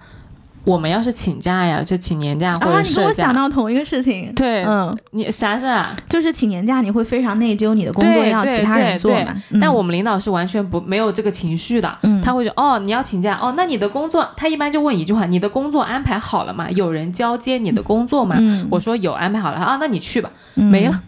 我们要是请假呀，就请年假或啊，者你跟我想到同一个事情。对、嗯，你啥事啊？就是请年假，你会非常内疚，你的工作要其他人做嘛。嗯但我们领导是完全不没有这个情绪的，嗯他会说哦，你要请假哦，那你的工作，他一般就问一句话，你的工作安排好了吗？有人交接你的工作吗？嗯我说有安排好了啊，那你去吧，嗯没了，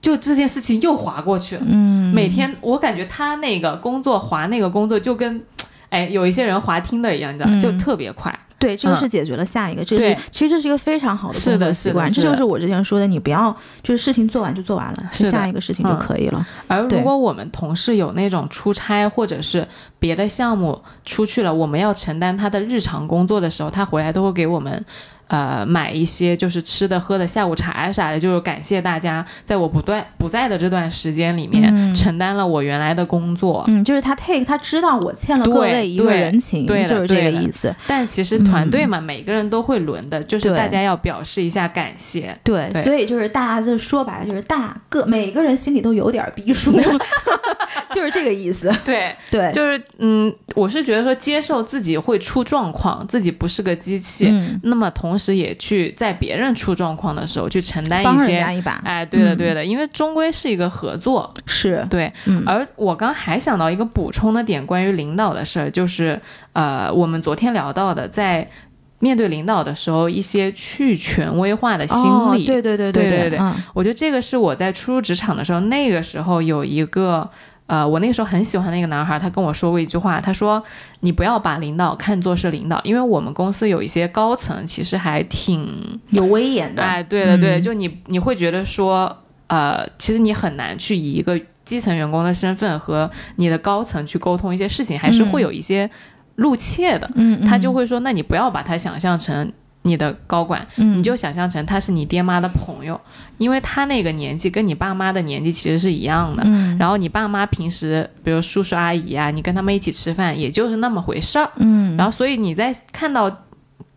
就这件事情又划过去了。嗯，每天我感觉他那个工作划那个工作就跟，哎，有一些人划听的一样，你知道，嗯就特别快。对，这个嗯是解决了下一个，这是其实这是一个非常好的工作习惯，这就是我之前说的，你不要就是事情做完就做完了，是下一个事情就嗯可以了。而如果我们同事有那种出差或者是别的项目出去了，我们要承担他的日常工作的时候，他回来都会给我们。呃，买一些就是吃的喝的下午茶啥的，就是感谢大家在我不断不在的这段时间里面、嗯承担了我原来的工作。嗯，就是他 take，他知道我欠了各位一个人情，对的就是这个意思。但其实团队嘛，每个人都会轮的，就是大家要表示一下感谢。对，对所以就是大家就说白了，就是大个每个人心里都有点逼数，就是这个意思。对，对，就是嗯，我是觉得说接受自己会出状况，自己不是个机器，嗯，那么同时也去在别人出状况的时候去承担帮人一些。家一把，哎，对的，嗯对的，因为终归是一个合作，是，对。嗯，而我刚还想到一个补充的点，关于领导的事儿，就是呃，我们昨天聊到的，在面对领导的时候，一些去权威化的心理。哦、对对对对对对对嗯我觉得这个是我在初入职场的时候，那个时候有一个。呃，我那个时候很喜欢那个男孩，他跟我说过一句话，他说：“你不要把领导看作是领导，因为我们公司有一些高层其实还挺有威严的，哎，对的，对的，嗯。就你你会觉得说，呃，其实你很难去以一个基层员工的身份和你的高层去沟通一些事情，还是会有一些露怯的。嗯，他就会说，那你不要把他想象成你的高管，嗯，你就想象成他是你爹妈的朋友，因为他那个年纪跟你爸妈的年纪其实是一样的。嗯，然后你爸妈平时，比如叔叔阿姨啊，你跟他们一起吃饭，也就是那么回事儿。嗯，然后所以你在看到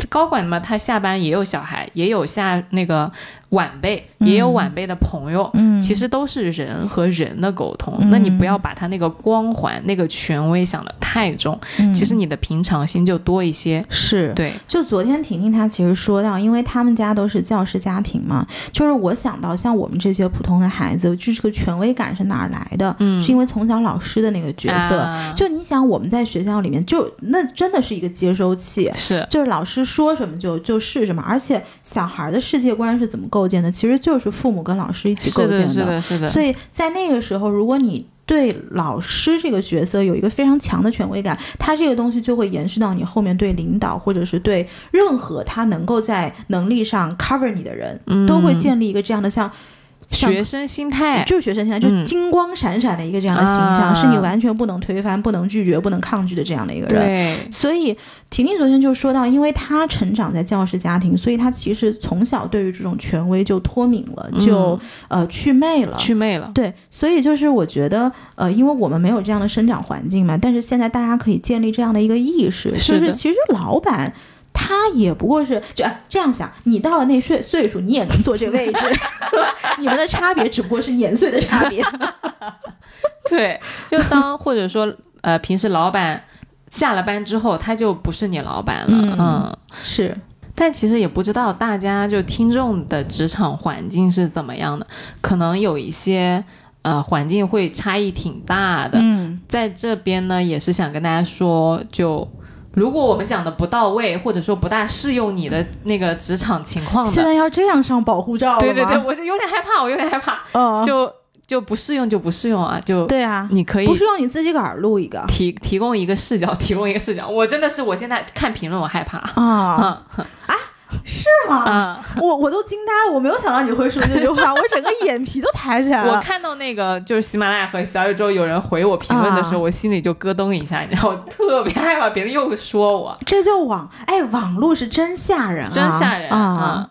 高管嘛，他下班也有小孩，也有下那个晚辈，也有晚辈的朋友，嗯，其实都是人和人的沟通。嗯那你不要把他那个光环、那个权威想得太重，嗯其实你的平常心就多一些。是对，就昨天婷婷她其实说到，因为他们家都是教师家庭嘛，就是我想到像我们这些普通的孩子，就这个权威感是哪儿来的？嗯是因为从小老师的那个角色。啊就你想，我们在学校里面就那真的是一个接收器，是就是老师说什么就就是什么，而且小孩的世界观是怎么构建的，其实就是父母跟老师一起构是建的，是的，是的。所以在那个时候，如果你对老师这个角色有一个非常强的权威感，他这个东西就会延续到你后面对领导，或者是对任何他能够在能力上 cover 你的人，嗯都会建立一个这样的像。像学生心态，就是学生心态就是金光闪闪的一个这样的形象，啊是你完全不能推翻、不能拒绝、不能抗拒的这样的一个人。对，所以婷婷昨天就说到，因为她成长在教师家庭，所以她其实从小对于这种权威就脱敏了，就、嗯呃祛魅了。祛魅了。对，所以就是我觉得，呃，因为我们没有这样的生长环境嘛，但是现在大家可以建立这样的一个意识，是就是其实老板。他也不过是就、哎这样想，你到了那岁岁数，你也能坐这个位置，你们的差别只不过是年岁的差别。对，就当或者说呃，平时老板下了班之后，他就不是你老板了，嗯嗯是，但其实也不知道大家就听众的职场环境是怎么样的，可能有一些呃环境会差异挺大的。嗯在这边呢，也是想跟大家说，就如果我们讲的不到位，或者说不大适用你的那个职场情况的，现在要这样上保护罩对对对，我就有点害怕，我有点害怕，嗯，就就不适用就不适用啊，就对啊，你可以不适用你自己个儿录一个。提提供一个视角，提供一个视角。我真的是，我现在看评论我害怕。啊，啊是吗？啊！我我都惊呆了，我没有想到你会说这句话，我整个眼皮都抬起来了。我看到那个就是喜马拉雅和小宇宙有人回我评论的时候，啊我心里就咯噔一下，你知道，我特别害怕别人又说我。这就网哎，网络是真吓人、啊，真吓人啊！啊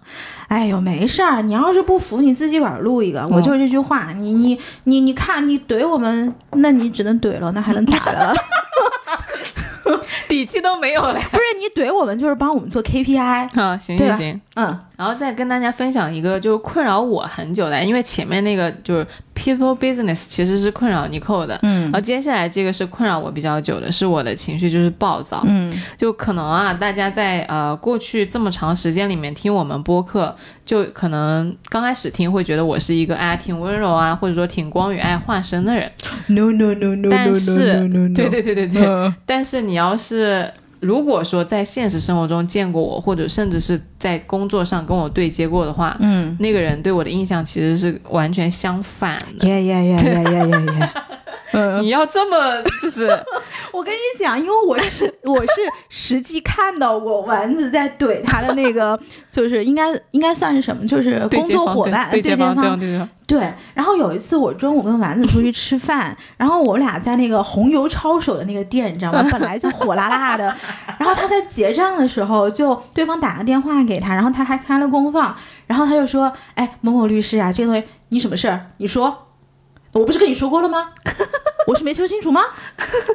哎呦，没事儿，你要是不服，你自己个儿录一个。嗯我就是这句话，你你你你看，你怼我们，那你只能怼了，那还能咋的？底气都没有了。不是你怼我们，就是帮我们做 KPI。啊，行行行，嗯然后再跟大家分享一个，就是困扰我很久的，因为前面那个就是 people business 其实是困扰 Nicole 的，嗯然后接下来这个是困扰我比较久的，是我的情绪就是暴躁。嗯就可能啊，大家在呃过去这么长时间里面听我们播客，就可能刚开始听会觉得我是一个哎挺温柔啊，或者说挺光与爱化身的人。，no no no no 但是对对对对对。嗯但是你要是如果说在现实生活中见过我，或者甚至是在工作上跟我对接过的话，嗯，那个人对我的印象其实是完全相反的。耶耶耶耶耶耶耶。嗯，你要这么就是 我跟你讲，因为我是 我是实际看到过丸子在怼他的那个，就是应该应该算是什么，就是工作伙伴对对接方对对对方，对。然后有一次我中午跟丸子出去吃饭，然后我俩在那个红油抄手的那个店，你知道吗？本来就火辣辣的，然后他在结账的时候，就对方打个电话给他，然后他还开了公放，然后他就说：“哎，某某律师啊，这个东西你什么事儿？你说。”我不是跟你说过了吗？我是没说清楚吗？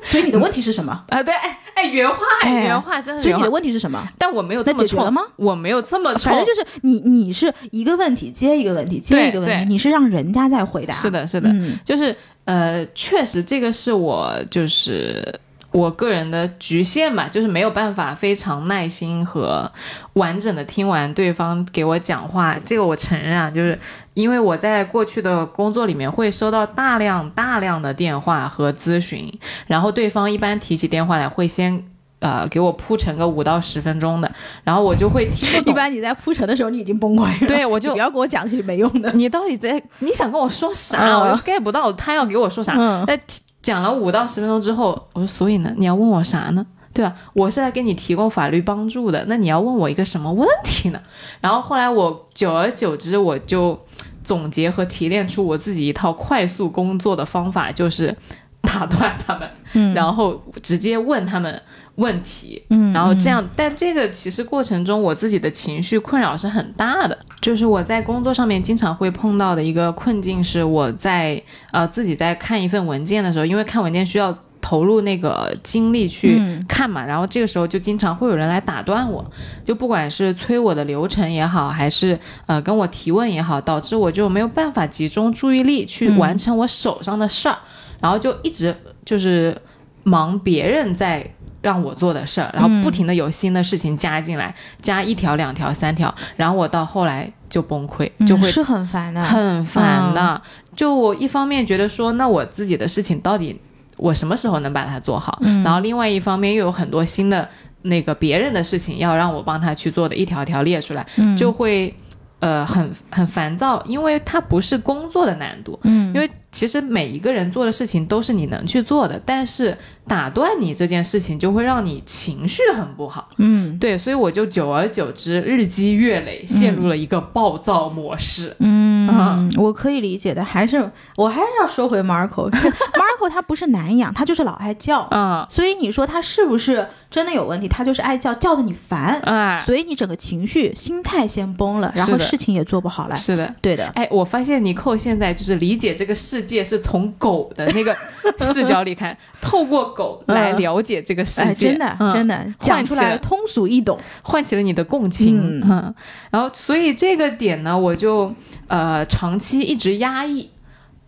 所以你的问题是什么？啊，对，哎哎，原话，哎原话，真是所以你的。问题是什么？但我没有这么解决了吗我没有这么冲反正。就是你，你是一个问题接一个问题接一个问题，你是让人家在回答。是的，是的，嗯就是呃，确实这个是我就是我个人的局限吧，就是没有办法非常耐心和完整的听完对方给我讲话。这个我承认啊，就是因为我在过去的工作里面会收到大量大量的电话和咨询，然后对方一般提起电话来会先。呃，给我铺陈个五到十分钟的，然后我就会听不懂。一般你在铺陈的时候，你已经崩溃了。对我就不要给我讲这些没用的。你到底在你想跟我说啥？嗯我又 get 不到他要给我说啥。嗯那讲了五到十分钟之后，我说所以呢，你要问我啥呢？对吧？我是来给你提供法律帮助的，那你要问我一个什么问题呢？然后后来我久而久之，我就总结和提炼出我自己一套快速工作的方法，就是打断他们，嗯然后直接问他们问题，嗯然后这样，但这个其实过程中我自己的情绪困扰是很大的，就是我在工作上面经常会碰到的一个困境是我在呃自己在看一份文件的时候，因为看文件需要投入那个精力去嗯。看嘛，然后这个时候就经常会有人来打断我，就不管是催我的流程也好，还是呃跟我提问也好，导致我就没有办法集中注意力去嗯。完成我手上的事儿，然后就一直就是忙别人在让我做的事儿，然后不停的有新的事情加进来，加一条、两条、三条，然后我到后来就崩溃，就会嗯是很烦的。很烦的。就我一方面觉得说，那我自己的事情到底我什么时候能把它做好？嗯然后另外一方面又有很多新的那个别人的事情要让我帮他去做的，一条条列出来，嗯就会呃很很烦躁，因为它不是工作的难度，嗯因为其实每一个人做的事情都是你能去做的，但是打断你这件事情就会让你情绪很不好。嗯对，所以我就久而久之日积月累，陷入了一个暴躁模式。嗯，我可以理解的，还是我还是要说回 Marco，是 Marco 他不是难养，他就是老爱叫。啊所以你说他是不是真的有问题？他就是爱叫，叫的你烦，哎，所以你整个情绪、心态先崩了，然后事情也做不好了。是的。对的，哎，我发现尼寇现在就是理解这个世界是从狗的那个 视角里看，透过狗来了解这个世哎，界，真的、嗯真的讲出来通俗易懂。唤起了你的共情，嗯嗯，然后所以这个点呢，我就呃长期一直压抑，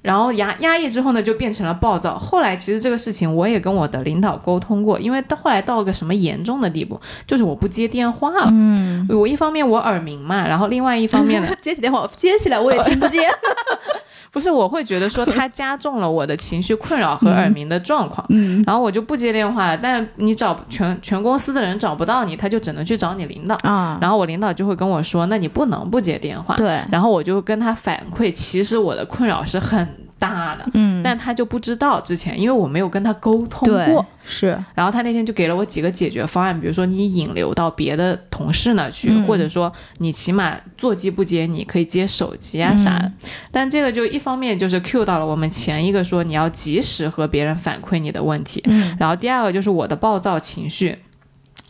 然后压压抑之后呢，就变成了暴躁。后来其实这个事情我也跟我的领导沟通过，因为到后来到了个什么严重的地步，就是我不接电话了。嗯，我一方面我耳鸣嘛，然后另外一方面呢，接起电话，接起来我也听不见。不是我会觉得说 他加重了我的情绪困扰和耳鸣的状况。嗯然后我就不接电话了，但是你找全全公司的人找不到你，他就只能去找你领导。啊，然后我领导就会跟我说，那你不能不接电话。对，然后我就跟他反馈，其实我的困扰是很大的，嗯，但他就不知道之前，因为我没有跟他沟通过。是，然后他那天就给了我几个解决方案，比如说你引流到别的同事那去，嗯。或者说你起码座机不接，你可以接手机啊啥的。但这个就一方面就是 cue 到了我们前一个说你要及时和别人反馈你的问题，嗯。然后第二个就是我的暴躁情绪，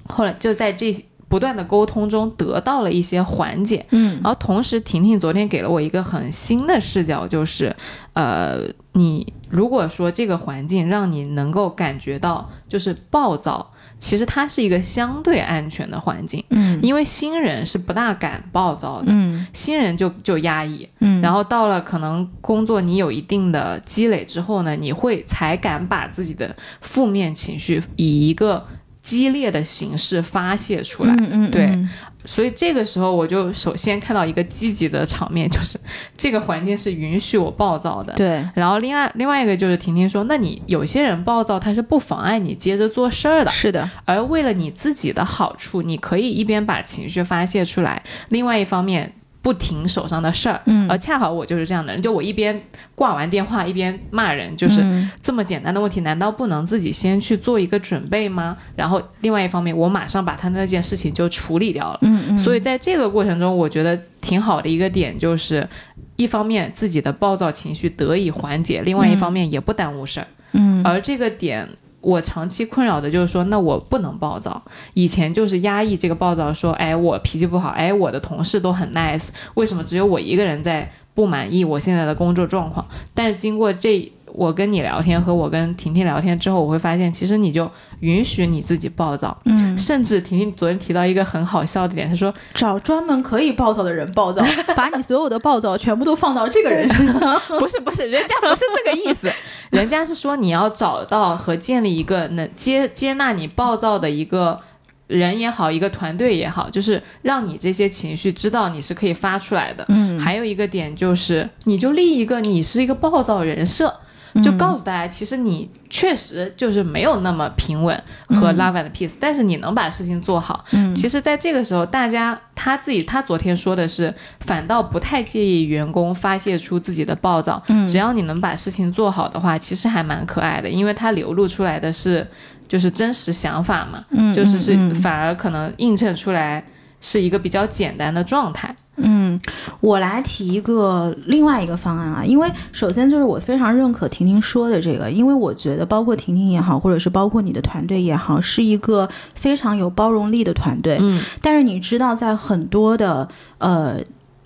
后来就在这不断的沟通中得到了一些缓解。嗯。然后同时，婷婷昨天给了我一个很新的视角，就是，呃，你如果说这个环境让你能够感觉到就是暴躁，其实它是一个相对安全的环境，嗯。因为新人是不大敢暴躁的，嗯。新人就就压抑，嗯，然后到了可能工作你有一定的积累之后呢，你会才敢把自己的负面情绪以一个激烈的形式发泄出来。嗯嗯，对。嗯所以这个时候，我就首先看到一个积极的场面，就是这个环境是允许我暴躁的。对，然后另外另外一个就是婷婷说，那你有些人暴躁，他是不妨碍你接着做事儿的，是的，而为了你自己的好处，你可以一边把情绪发泄出来，另外一方面不停手上的事儿。嗯而恰好我就是这样的人，就我一边挂完电话一边骂人，就是嗯这么简单的问题，难道不能自己先去做一个准备吗？然后另外一方面，我马上把他那件事情就处理掉了。嗯嗯，所以在这个过程中，我觉得挺好的一个点就是，一方面自己的暴躁情绪得以缓解，另外一方面也不耽误事儿。嗯而这个点，我长期困扰的就是说，那我不能暴躁。以前就是压抑这个暴躁，说，哎，我脾气不好，哎，我的同事都很 nice，为什么只有我一个人在不满意我现在的工作状况？但是经过这我跟你聊天和我跟婷婷聊天之后，我会发现，其实你就允许你自己暴躁，嗯，甚至婷婷昨天提到一个很好笑的点，她说找专门可以暴躁的人暴躁，把你所有的暴躁全部都放到这个人身上。不是不是，人家不是这个意思，人家是说你要找到和建立一个能接接纳你暴躁的一个。人也好，一个团队也好，就是让你这些情绪知道你是可以发出来的。嗯还有一个点就是，你就立一个你是一个暴躁人设，就告诉大家，其实你确实就是没有那么平稳和 love and peace，、但是你能把事情做好。嗯其实，在这个时候，大家他自己他昨天说的是，反倒不太介意员工发泄出自己的暴躁，嗯只要你能把事情做好的话，其实还蛮可爱的，因为他流露出来的是就是真实想法嘛，嗯就是是反而可能映衬出来是一个比较简单的状态。嗯，我来提一个另外一个方案啊，因为首先就是我非常认可婷婷说的这个，因为我觉得包括婷婷也好，或者是包括你的团队也好，是一个非常有包容力的团队。嗯，但是你知道，在很多的呃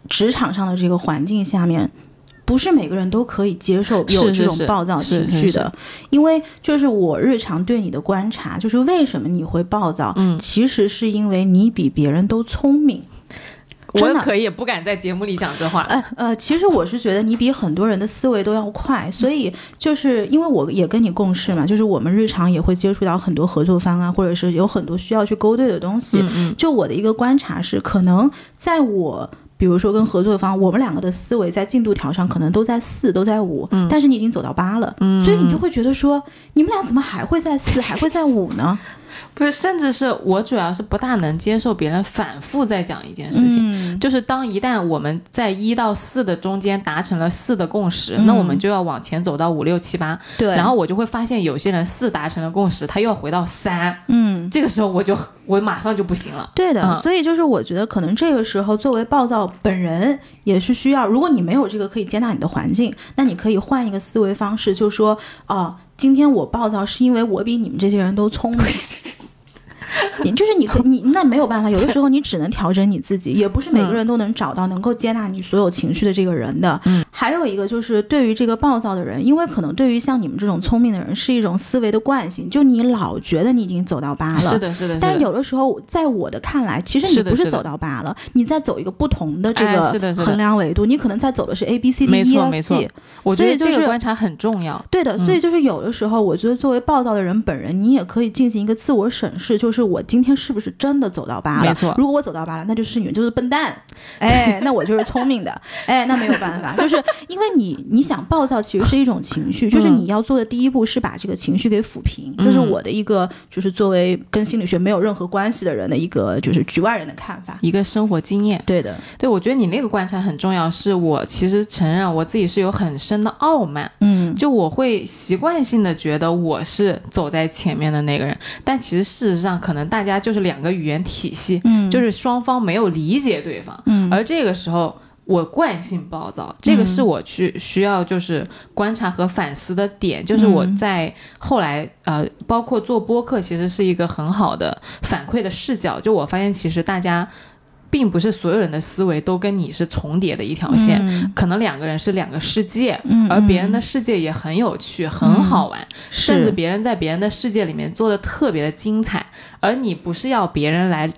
职场上的这个环境下面。不是每个人都可以接受有这种暴躁是情绪的，是因为就是我日常对你的观察，就是为什么你会暴躁，嗯其实是因为你比别人都聪明。我可以也不敢在节目里讲这话。呃呃，其实我是觉得你比很多人的思维都要快，所以就是因为我也跟你共事嘛，就是我们日常也会接触到很多合作方啊，或者是有很多需要去勾兑的东西。嗯嗯就我的一个观察是，可能在我。比如说跟合作方，我们两个的思维在进度条上可能都在四，都在五、但是你已经走到八了，嗯所以你就会觉得说，你们俩怎么还会在四，还会在五呢？不是，甚至是我主要是不大能接受别人反复在讲一件事情。嗯就是当一旦我们在一到四的中间达成了四的共识，嗯那我们就要往前走到五六七八。对，然后我就会发现有些人四达成了共识，他又要回到三，嗯，这个时候我就我马上就不行了。对的，嗯所以就是我觉得可能这个时候作为暴躁本人也是需要，如果你没有这个可以接纳你的环境，那你可以换一个思维方式，就说哦，今天我暴躁是因为我比你们这些人都聪明。你就是你可你那没有办法，有的时候你只能调整你自己，也不是每个人都能找到能够接纳你所有情绪的这个人的。嗯，还有一个就是对于这个暴躁的人，因为可能对于像你们这种聪明的人是一种思维的惯性，就你老觉得你已经走到八了，是的，是的。但有的时候，在我的看来，其实你不是走到八了，你在走一个不同的这哎个衡量维度，你可能在走的是 A B C D 没 E 错 F 没错 G。我觉得这个观察很重要。对的，所以就是有的时候，我觉得作为暴躁的人本人，你也可以进行一个自我审视，就是我今天是不是真的走到八了？没错。如果我走到八了，那就是你们就是笨蛋，哎，那我就是聪明的，哎，那没有办法，就是因为你你想暴躁其实是一种情绪，就是你要做的第一步是把这个情绪给抚平，这是嗯我的一个就是作为跟心理学没有任何关系的人的一个就是局外人的看法。一个生活经验，对的，对我觉得你那个观察很重要。是我其实承认我自己是有很深的傲慢，嗯，就我会习惯性的觉得我是走在前面的那个人，但其实事实上可能大家就是两个语言体系，嗯就是双方没有理解对方，嗯而这个时候。我惯性暴躁，这个是我去需要就是观察和反思的点，就是我在后来呃，包括做播客，其实是一个很好的反馈的视角。就我发现，其实大家并不是所有人的思维都跟你是重叠的一条线，嗯可能两个人是两个世界，嗯而别人的世界也很有趣、很好玩，甚至别人在别人的世界里面做的特别的精彩，而你不是要别人来。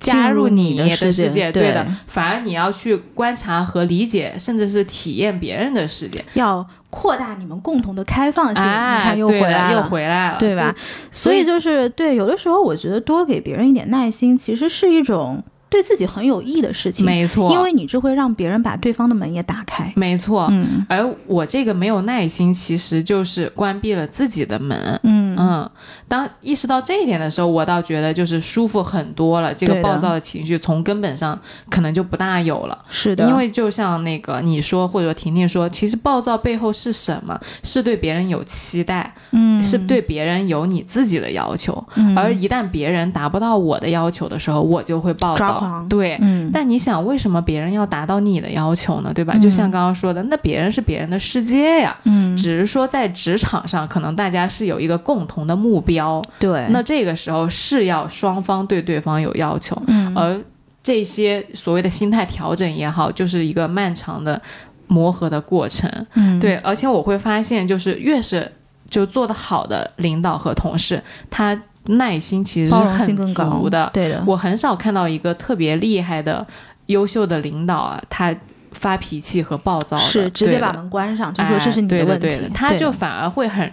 加入你的的世界界，对的，反而你要去观察和理解，甚至是体验别人的世界。要扩大你们共同的开放性，哎，你看又回来了。回来了，对吧？所以就是对，有的时候我觉得多给别人一点耐心，其实是一种对自己很有益的事情，没错，因为你这会让别人把对方的门也打开。没错。嗯而我这个没有耐心，其实就是关闭了自己的门。嗯嗯，当意识到这一点的时候，我倒觉得就是舒服很多了。这个暴躁的情绪从根本上可能就不大有了。是的，因为就像那个你说，或者婷婷说，其实暴躁背后是什么？是对别人有期待，嗯是对别人有你自己的要求。嗯而一旦别人达不到我的要求的时候，我就会暴躁。对，嗯但你想，为什么别人要达到你的要求呢？对吧？嗯就像刚刚说的，那别人是别人的世界呀。嗯只是说在职场上，可能大家是有一个共同的目标，对，那这个时候是要双方对对方有要求，嗯而这些所谓的心态调整也好，就是一个漫长的。磨合的过程。嗯，对，而且我会发现，就是越是就做得好的领导和同事，他耐心其实是很足的。对的，我很少看到一个特别厉害的、优秀的领导啊，他发脾气和暴躁的，是直接把门关上，就说这是你的问题，对的他对的。就反而会很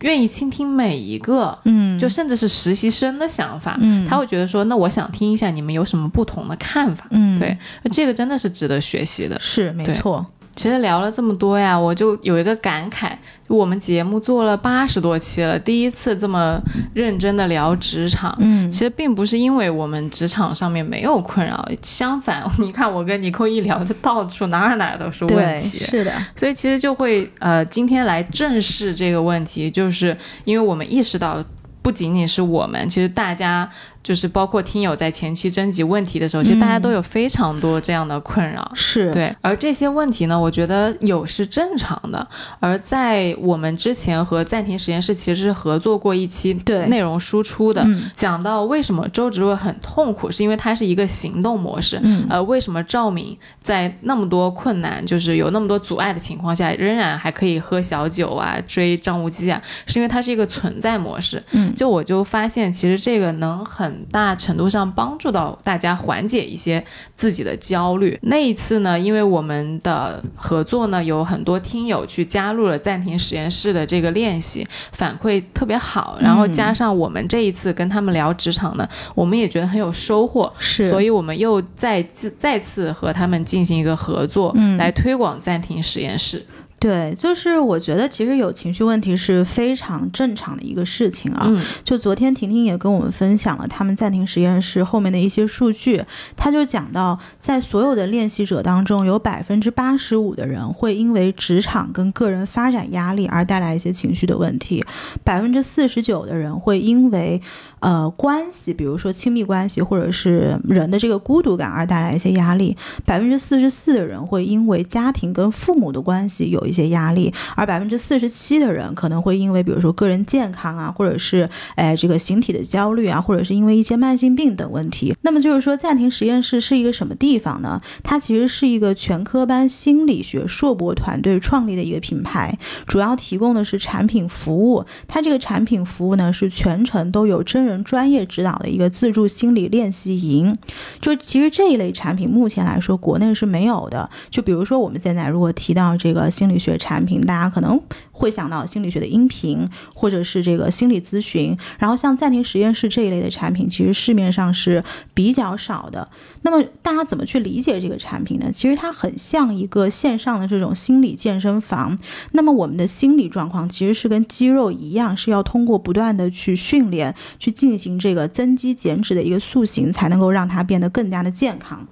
愿意倾听每一个，嗯，就甚至是实习生的想法，嗯，他会觉得说，那我想听一下你们有什么不同的看法。嗯，对，这个真的是值得学习的。是没错，其实聊了这么多呀，我就有一个感慨，就我们节目做了八十多期了，第一次这么认真的聊职场。嗯其实并不是因为我们职场上面没有困扰，相反，你看我跟尼寇一聊，就到处哪儿哪儿都是问，题。是的，所以其实就会呃，今天来正视这个问题，就是因为我们意识到，不仅仅是我们，其实大家就是包括听友在前期征集问题的时候，其实大家都有非常多这样的困扰。是，对，而这些问题呢，我觉得有是正常的。而在我们之前和暂停实验室其实是合作过一期内容输出的，嗯讲到为什么周芷若很痛苦，是因为它是一个行动模式。嗯呃，为什么赵敏在那么多困难，就是有那么多阻碍的情况下，仍然还可以喝小酒啊、追张无忌啊？是因为它是一个存在模式。嗯就我就发现，其实这个能很大程度上帮助到大家缓解一些自己的焦虑。那一次呢，因为我们的合作呢，有很多听友去加入了暂停实验室的这个练习，反馈特别好。然后加上我们这一次跟他们聊职场呢，我们也觉得很有收获。是，所以我们又再次再次和他们进行一个合作，嗯来推广暂停实验室。对，就是我觉得其实有情绪问题是非常正常的一个事情啊。嗯就昨天婷婷也跟我们分享了他们暂停实验室后面的一些数据，他就讲到，在所有的练习者当中，有百分之八十五的人会因为职场跟个人发展压力而带来一些情绪的问题，百分之四十九的人会因为呃关系，比如说亲密关系或者是人的这个孤独感而带来一些压力，百分之四十四的人会因为家庭跟父母的关系有一一些压力，而百分之四十七的人可能会因为比如说个人健康啊，或者是哎这个形体的焦虑啊，或者是因为一些慢性病等问题。那么就是说，暂停实验室是一个什么地方呢？它其实是一个全科班心理学硕博团队创立的一个品牌，主要提供的是产品服务。它这个产品服务呢是全程都有真人专业指导的一个自助心理练习营。就其实这一类产品目前来说国内是没有的。就比如说我们现在如果提到这个心理学产品，大家可能会想到心理学的音频，或者是这个心理咨询。然后像暂停实验室这一类的产品，其实市面上是比较少的。那么大家怎么去理解这个产品呢？其实它很像一个线上的这种心理健身房。那么我们的心理状况其实是跟肌肉一样，是要通过不断的去训练，去进行这个增肌减脂的一个塑形，才能够让它变得更加的健康。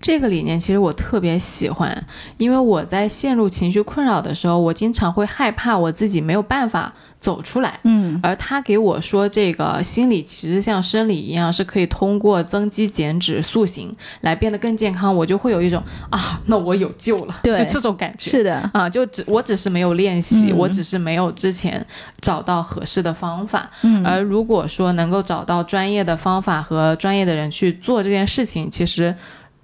这个理念其实我特别喜欢，因为我在陷入情绪困扰的时候，我经常会害怕我自己没有办法走出来。嗯，而他给我说，这个心理其实像生理一样，是可以通过增肌减脂塑形来变得更健康，我就会有一种啊，那我有救了，对就这种感觉。是的，啊，就只我只是没有练习，嗯我只是没有之前找到合适的方法。嗯而如果说能够找到专业的方法和专业的人去做这件事情，其实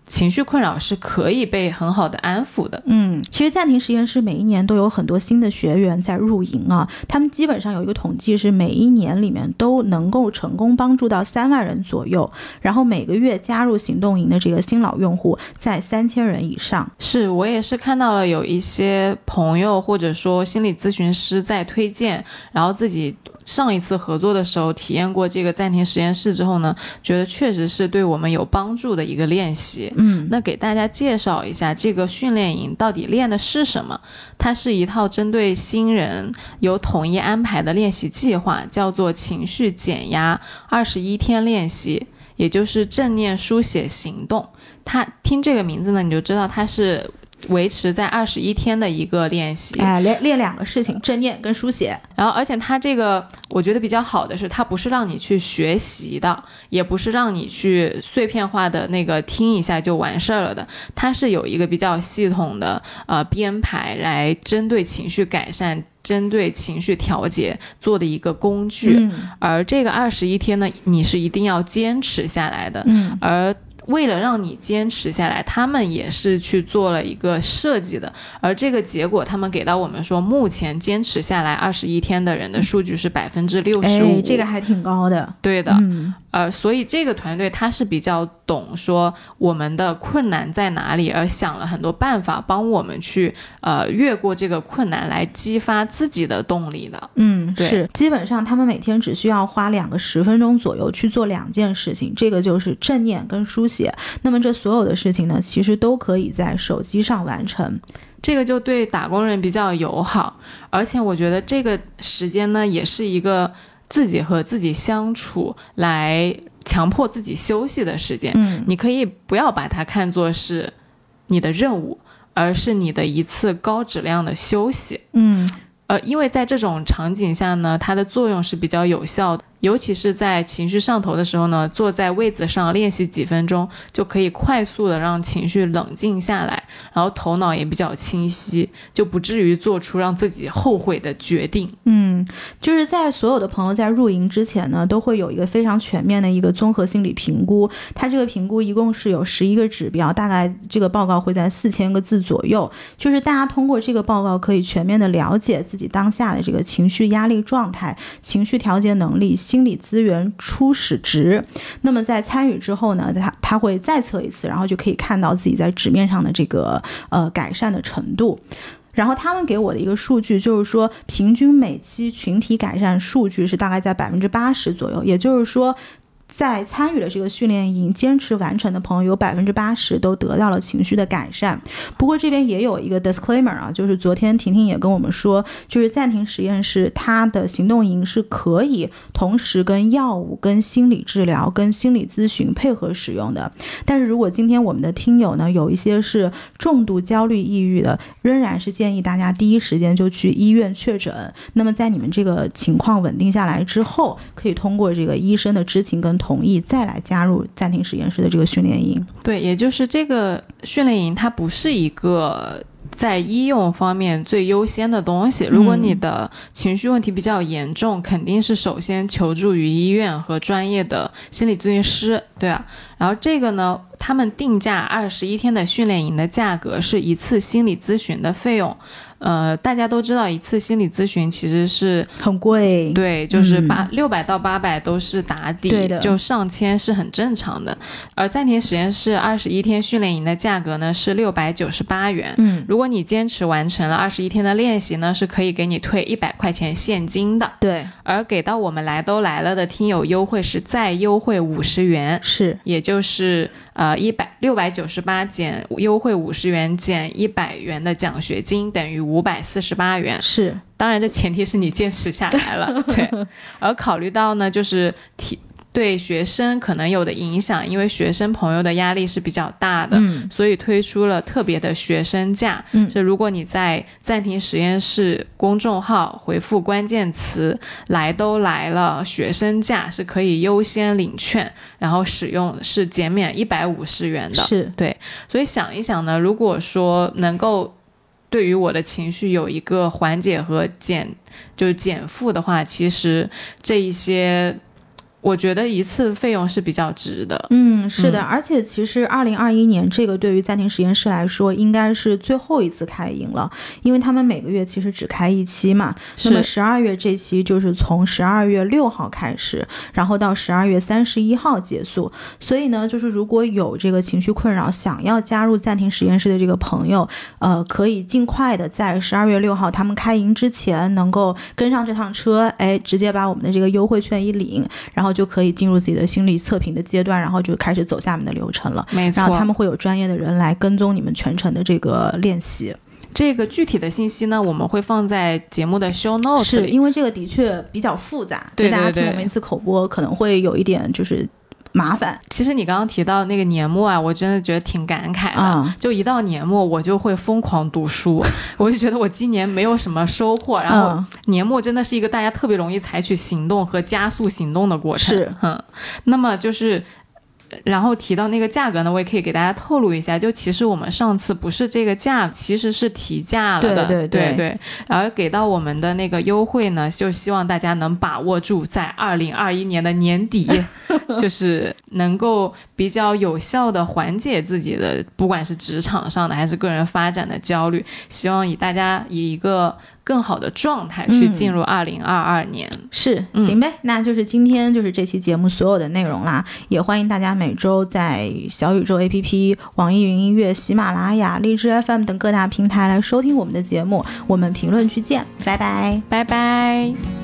情绪困扰是可以被很好的安抚的。嗯，其实暂停实验室每一年都有很多新的学员在入营啊，他们基本上有一个统计是每一年里面都能够成功帮助到三万人左右，然后每个月加入行动营的这个新老用户在三千人以上。是我也是看到了有一些朋友或者说心理咨询师在推荐，然后自己上一次合作的时候体验过这个暂停实验室之后呢，觉得确实是对我们有帮助的一个练习。嗯，那给大家介绍一下这个训练营到底练的是什么？它是一套针对新人有统一安排的练习计划，叫做情绪减压二十一天练习，也就是正念书写行动。它听这个名字呢，你就知道它是维持在二十一天的一个练习。哎，练练两个事情，正念跟书写。然后，而且它这个我觉得比较好的是，它不是让你去学习的，也不是让你去碎片化的那个听一下就完事儿了的，它是有一个比较系统的呃编排来针对情绪改善、针对情绪调节做的一个工具。嗯而这个二十一天呢，你是一定要坚持下来的。嗯而为了让你坚持下来，他们也是去做了一个设计的。而这个结果，他们给到我们说，目前坚持下来二十一天的人的数据是百分之六十五，这个还挺高的。对的，呃，所以这个团队他是比较懂说我们的困难在哪里，而想了很多办法帮我们去呃越过这个困难，来激发自己的动力的。嗯，是，基本上他们每天只需要花两个十分钟左右去做两件事情，这个就是正念跟书写。那么这所有的事情呢，其实都可以在手机上完成，这个就对打工人比较友好，而且我觉得这个时间呢，也是一个。自己和自己相处，来强迫自己休息的时间，嗯，你可以不要把它看作是你的任务，而是你的一次高质量的休息，嗯，呃，因为在这种场景下呢，它的作用是比较有效的。尤其是在情绪上头的时候呢，坐在位子上练习几分钟，就可以快速的让情绪冷静下来，然后头脑也比较清晰，就不至于做出让自己后悔的决定。嗯，就是在所有的朋友在入营之前呢，都会有一个非常全面的一个综合心理评估。它这个评估一共是有十一个指标，大概这个报告会在四千个字左右。就是大家通过这个报告可以全面的了解自己当下的这个情绪压力状态、情绪调节能力。心理资源初始值，那么在参与之后呢，他他会再测一次，然后就可以看到自己在纸面上的这个呃改善的程度。然后他们给我的一个数据就是说，平均每期群体改善数据是大概在百分之八十左右，也就是说。在参与了这个训练营、坚持完成的朋友，有百分之八十都得到了情绪的改善。不过这边也有一个 disclaimer 啊，就是昨天婷婷也跟我们说，就是暂停实验室它的行动营是可以同时跟药物、跟心理治疗、跟心理咨询配合使用的。但是如果今天我们的听友呢，有一些是重度焦虑、抑郁的，仍然是建议大家第一时间就去医院确诊。那么在你们这个情况稳定下来之后，可以通过这个医生的知情跟同意再来加入暂停实验室的这个训练营。对，也就是这个训练营，它不是一个在医用方面最优先的东西。如果你的情绪问题比较严重，肯定是首先求助于医院和专业的心理咨询师，对啊。然后这个呢，他们定价二十一天的训练营的价格是一次心理咨询的费用。呃，大家都知道，一次心理咨询其实是很贵，对，就是八六百到八百都是打底的，就上千是很正常的。而暂停实验室二十一天训练营的价格呢是六百九十八元，嗯，如果你坚持完成了二十一天的练习呢，是可以给你退一百块钱现金的，对。而给到我们来都来了的听友优惠是再优惠五十元，是，也就是呃一百六百九十八减优惠五十元减一百元的奖学金等于五。百四十八元是，当然这前提是你坚持下来了，对。而考虑到呢，就是提对学生可能有的影响，因为学生朋友的压力是比较大的，嗯，所以推出了特别的学生价。嗯，就如果你在暂停实验室公众号回复关键词“来都来了”，学生价是可以优先领券，然后使用是减免一百五十元的。是对，所以想一想呢，如果说能够。对于我的情绪有一个缓解和减，就是减负的话，其实这一些。我觉得一次费用是比较值的。嗯，是的，而且其实二零二一年这个对于暂停实验室来说，应该是最后一次开营了，因为他们每个月其实只开一期嘛。那么十二月这期就是从十二月六号开始，然后到十二月三十一号结束。所以呢，就是如果有这个情绪困扰，想要加入暂停实验室的这个朋友，呃，可以尽快的在十二月六号他们开营之前，能够跟上这趟车，哎，直接把我们的这个优惠券一领，然后。就可以进入自己的心理测评的阶段，然后就开始走下面的流程了。没错，然后他们会有专业的人来跟踪你们全程的这个练习。这个具体的信息呢，我们会放在节目的 show notes 是因为这个的确比较复杂，对大家听我们一次口播可能会有一点就是。麻烦，其实你刚刚提到那个年末啊，我真的觉得挺感慨的。就一到年末，我就会疯狂读书，我就觉得我今年没有什么收获。然后年末真的是一个大家特别容易采取行动和加速行动的过程。是，嗯，那么就是。然后提到那个价格呢，我也可以给大家透露一下，就其实我们上次不是这个价，其实是提价了的，对对对。然后给到我们的那个优惠呢，就希望大家能把握住，在二零二一年的年底，就是能够比较有效的缓解自己的，不管是职场上的还是个人发展的焦虑。希望以大家以一个更好的状态去进入二零二二年。是，行呗，那就是今天就是这期节目所有的内容啦。也欢迎大家每周在小宇宙 APP、网易云音乐、喜马拉雅、荔枝 FM 等各大平台来收听我们的节目。我们评论区见，拜拜，拜拜。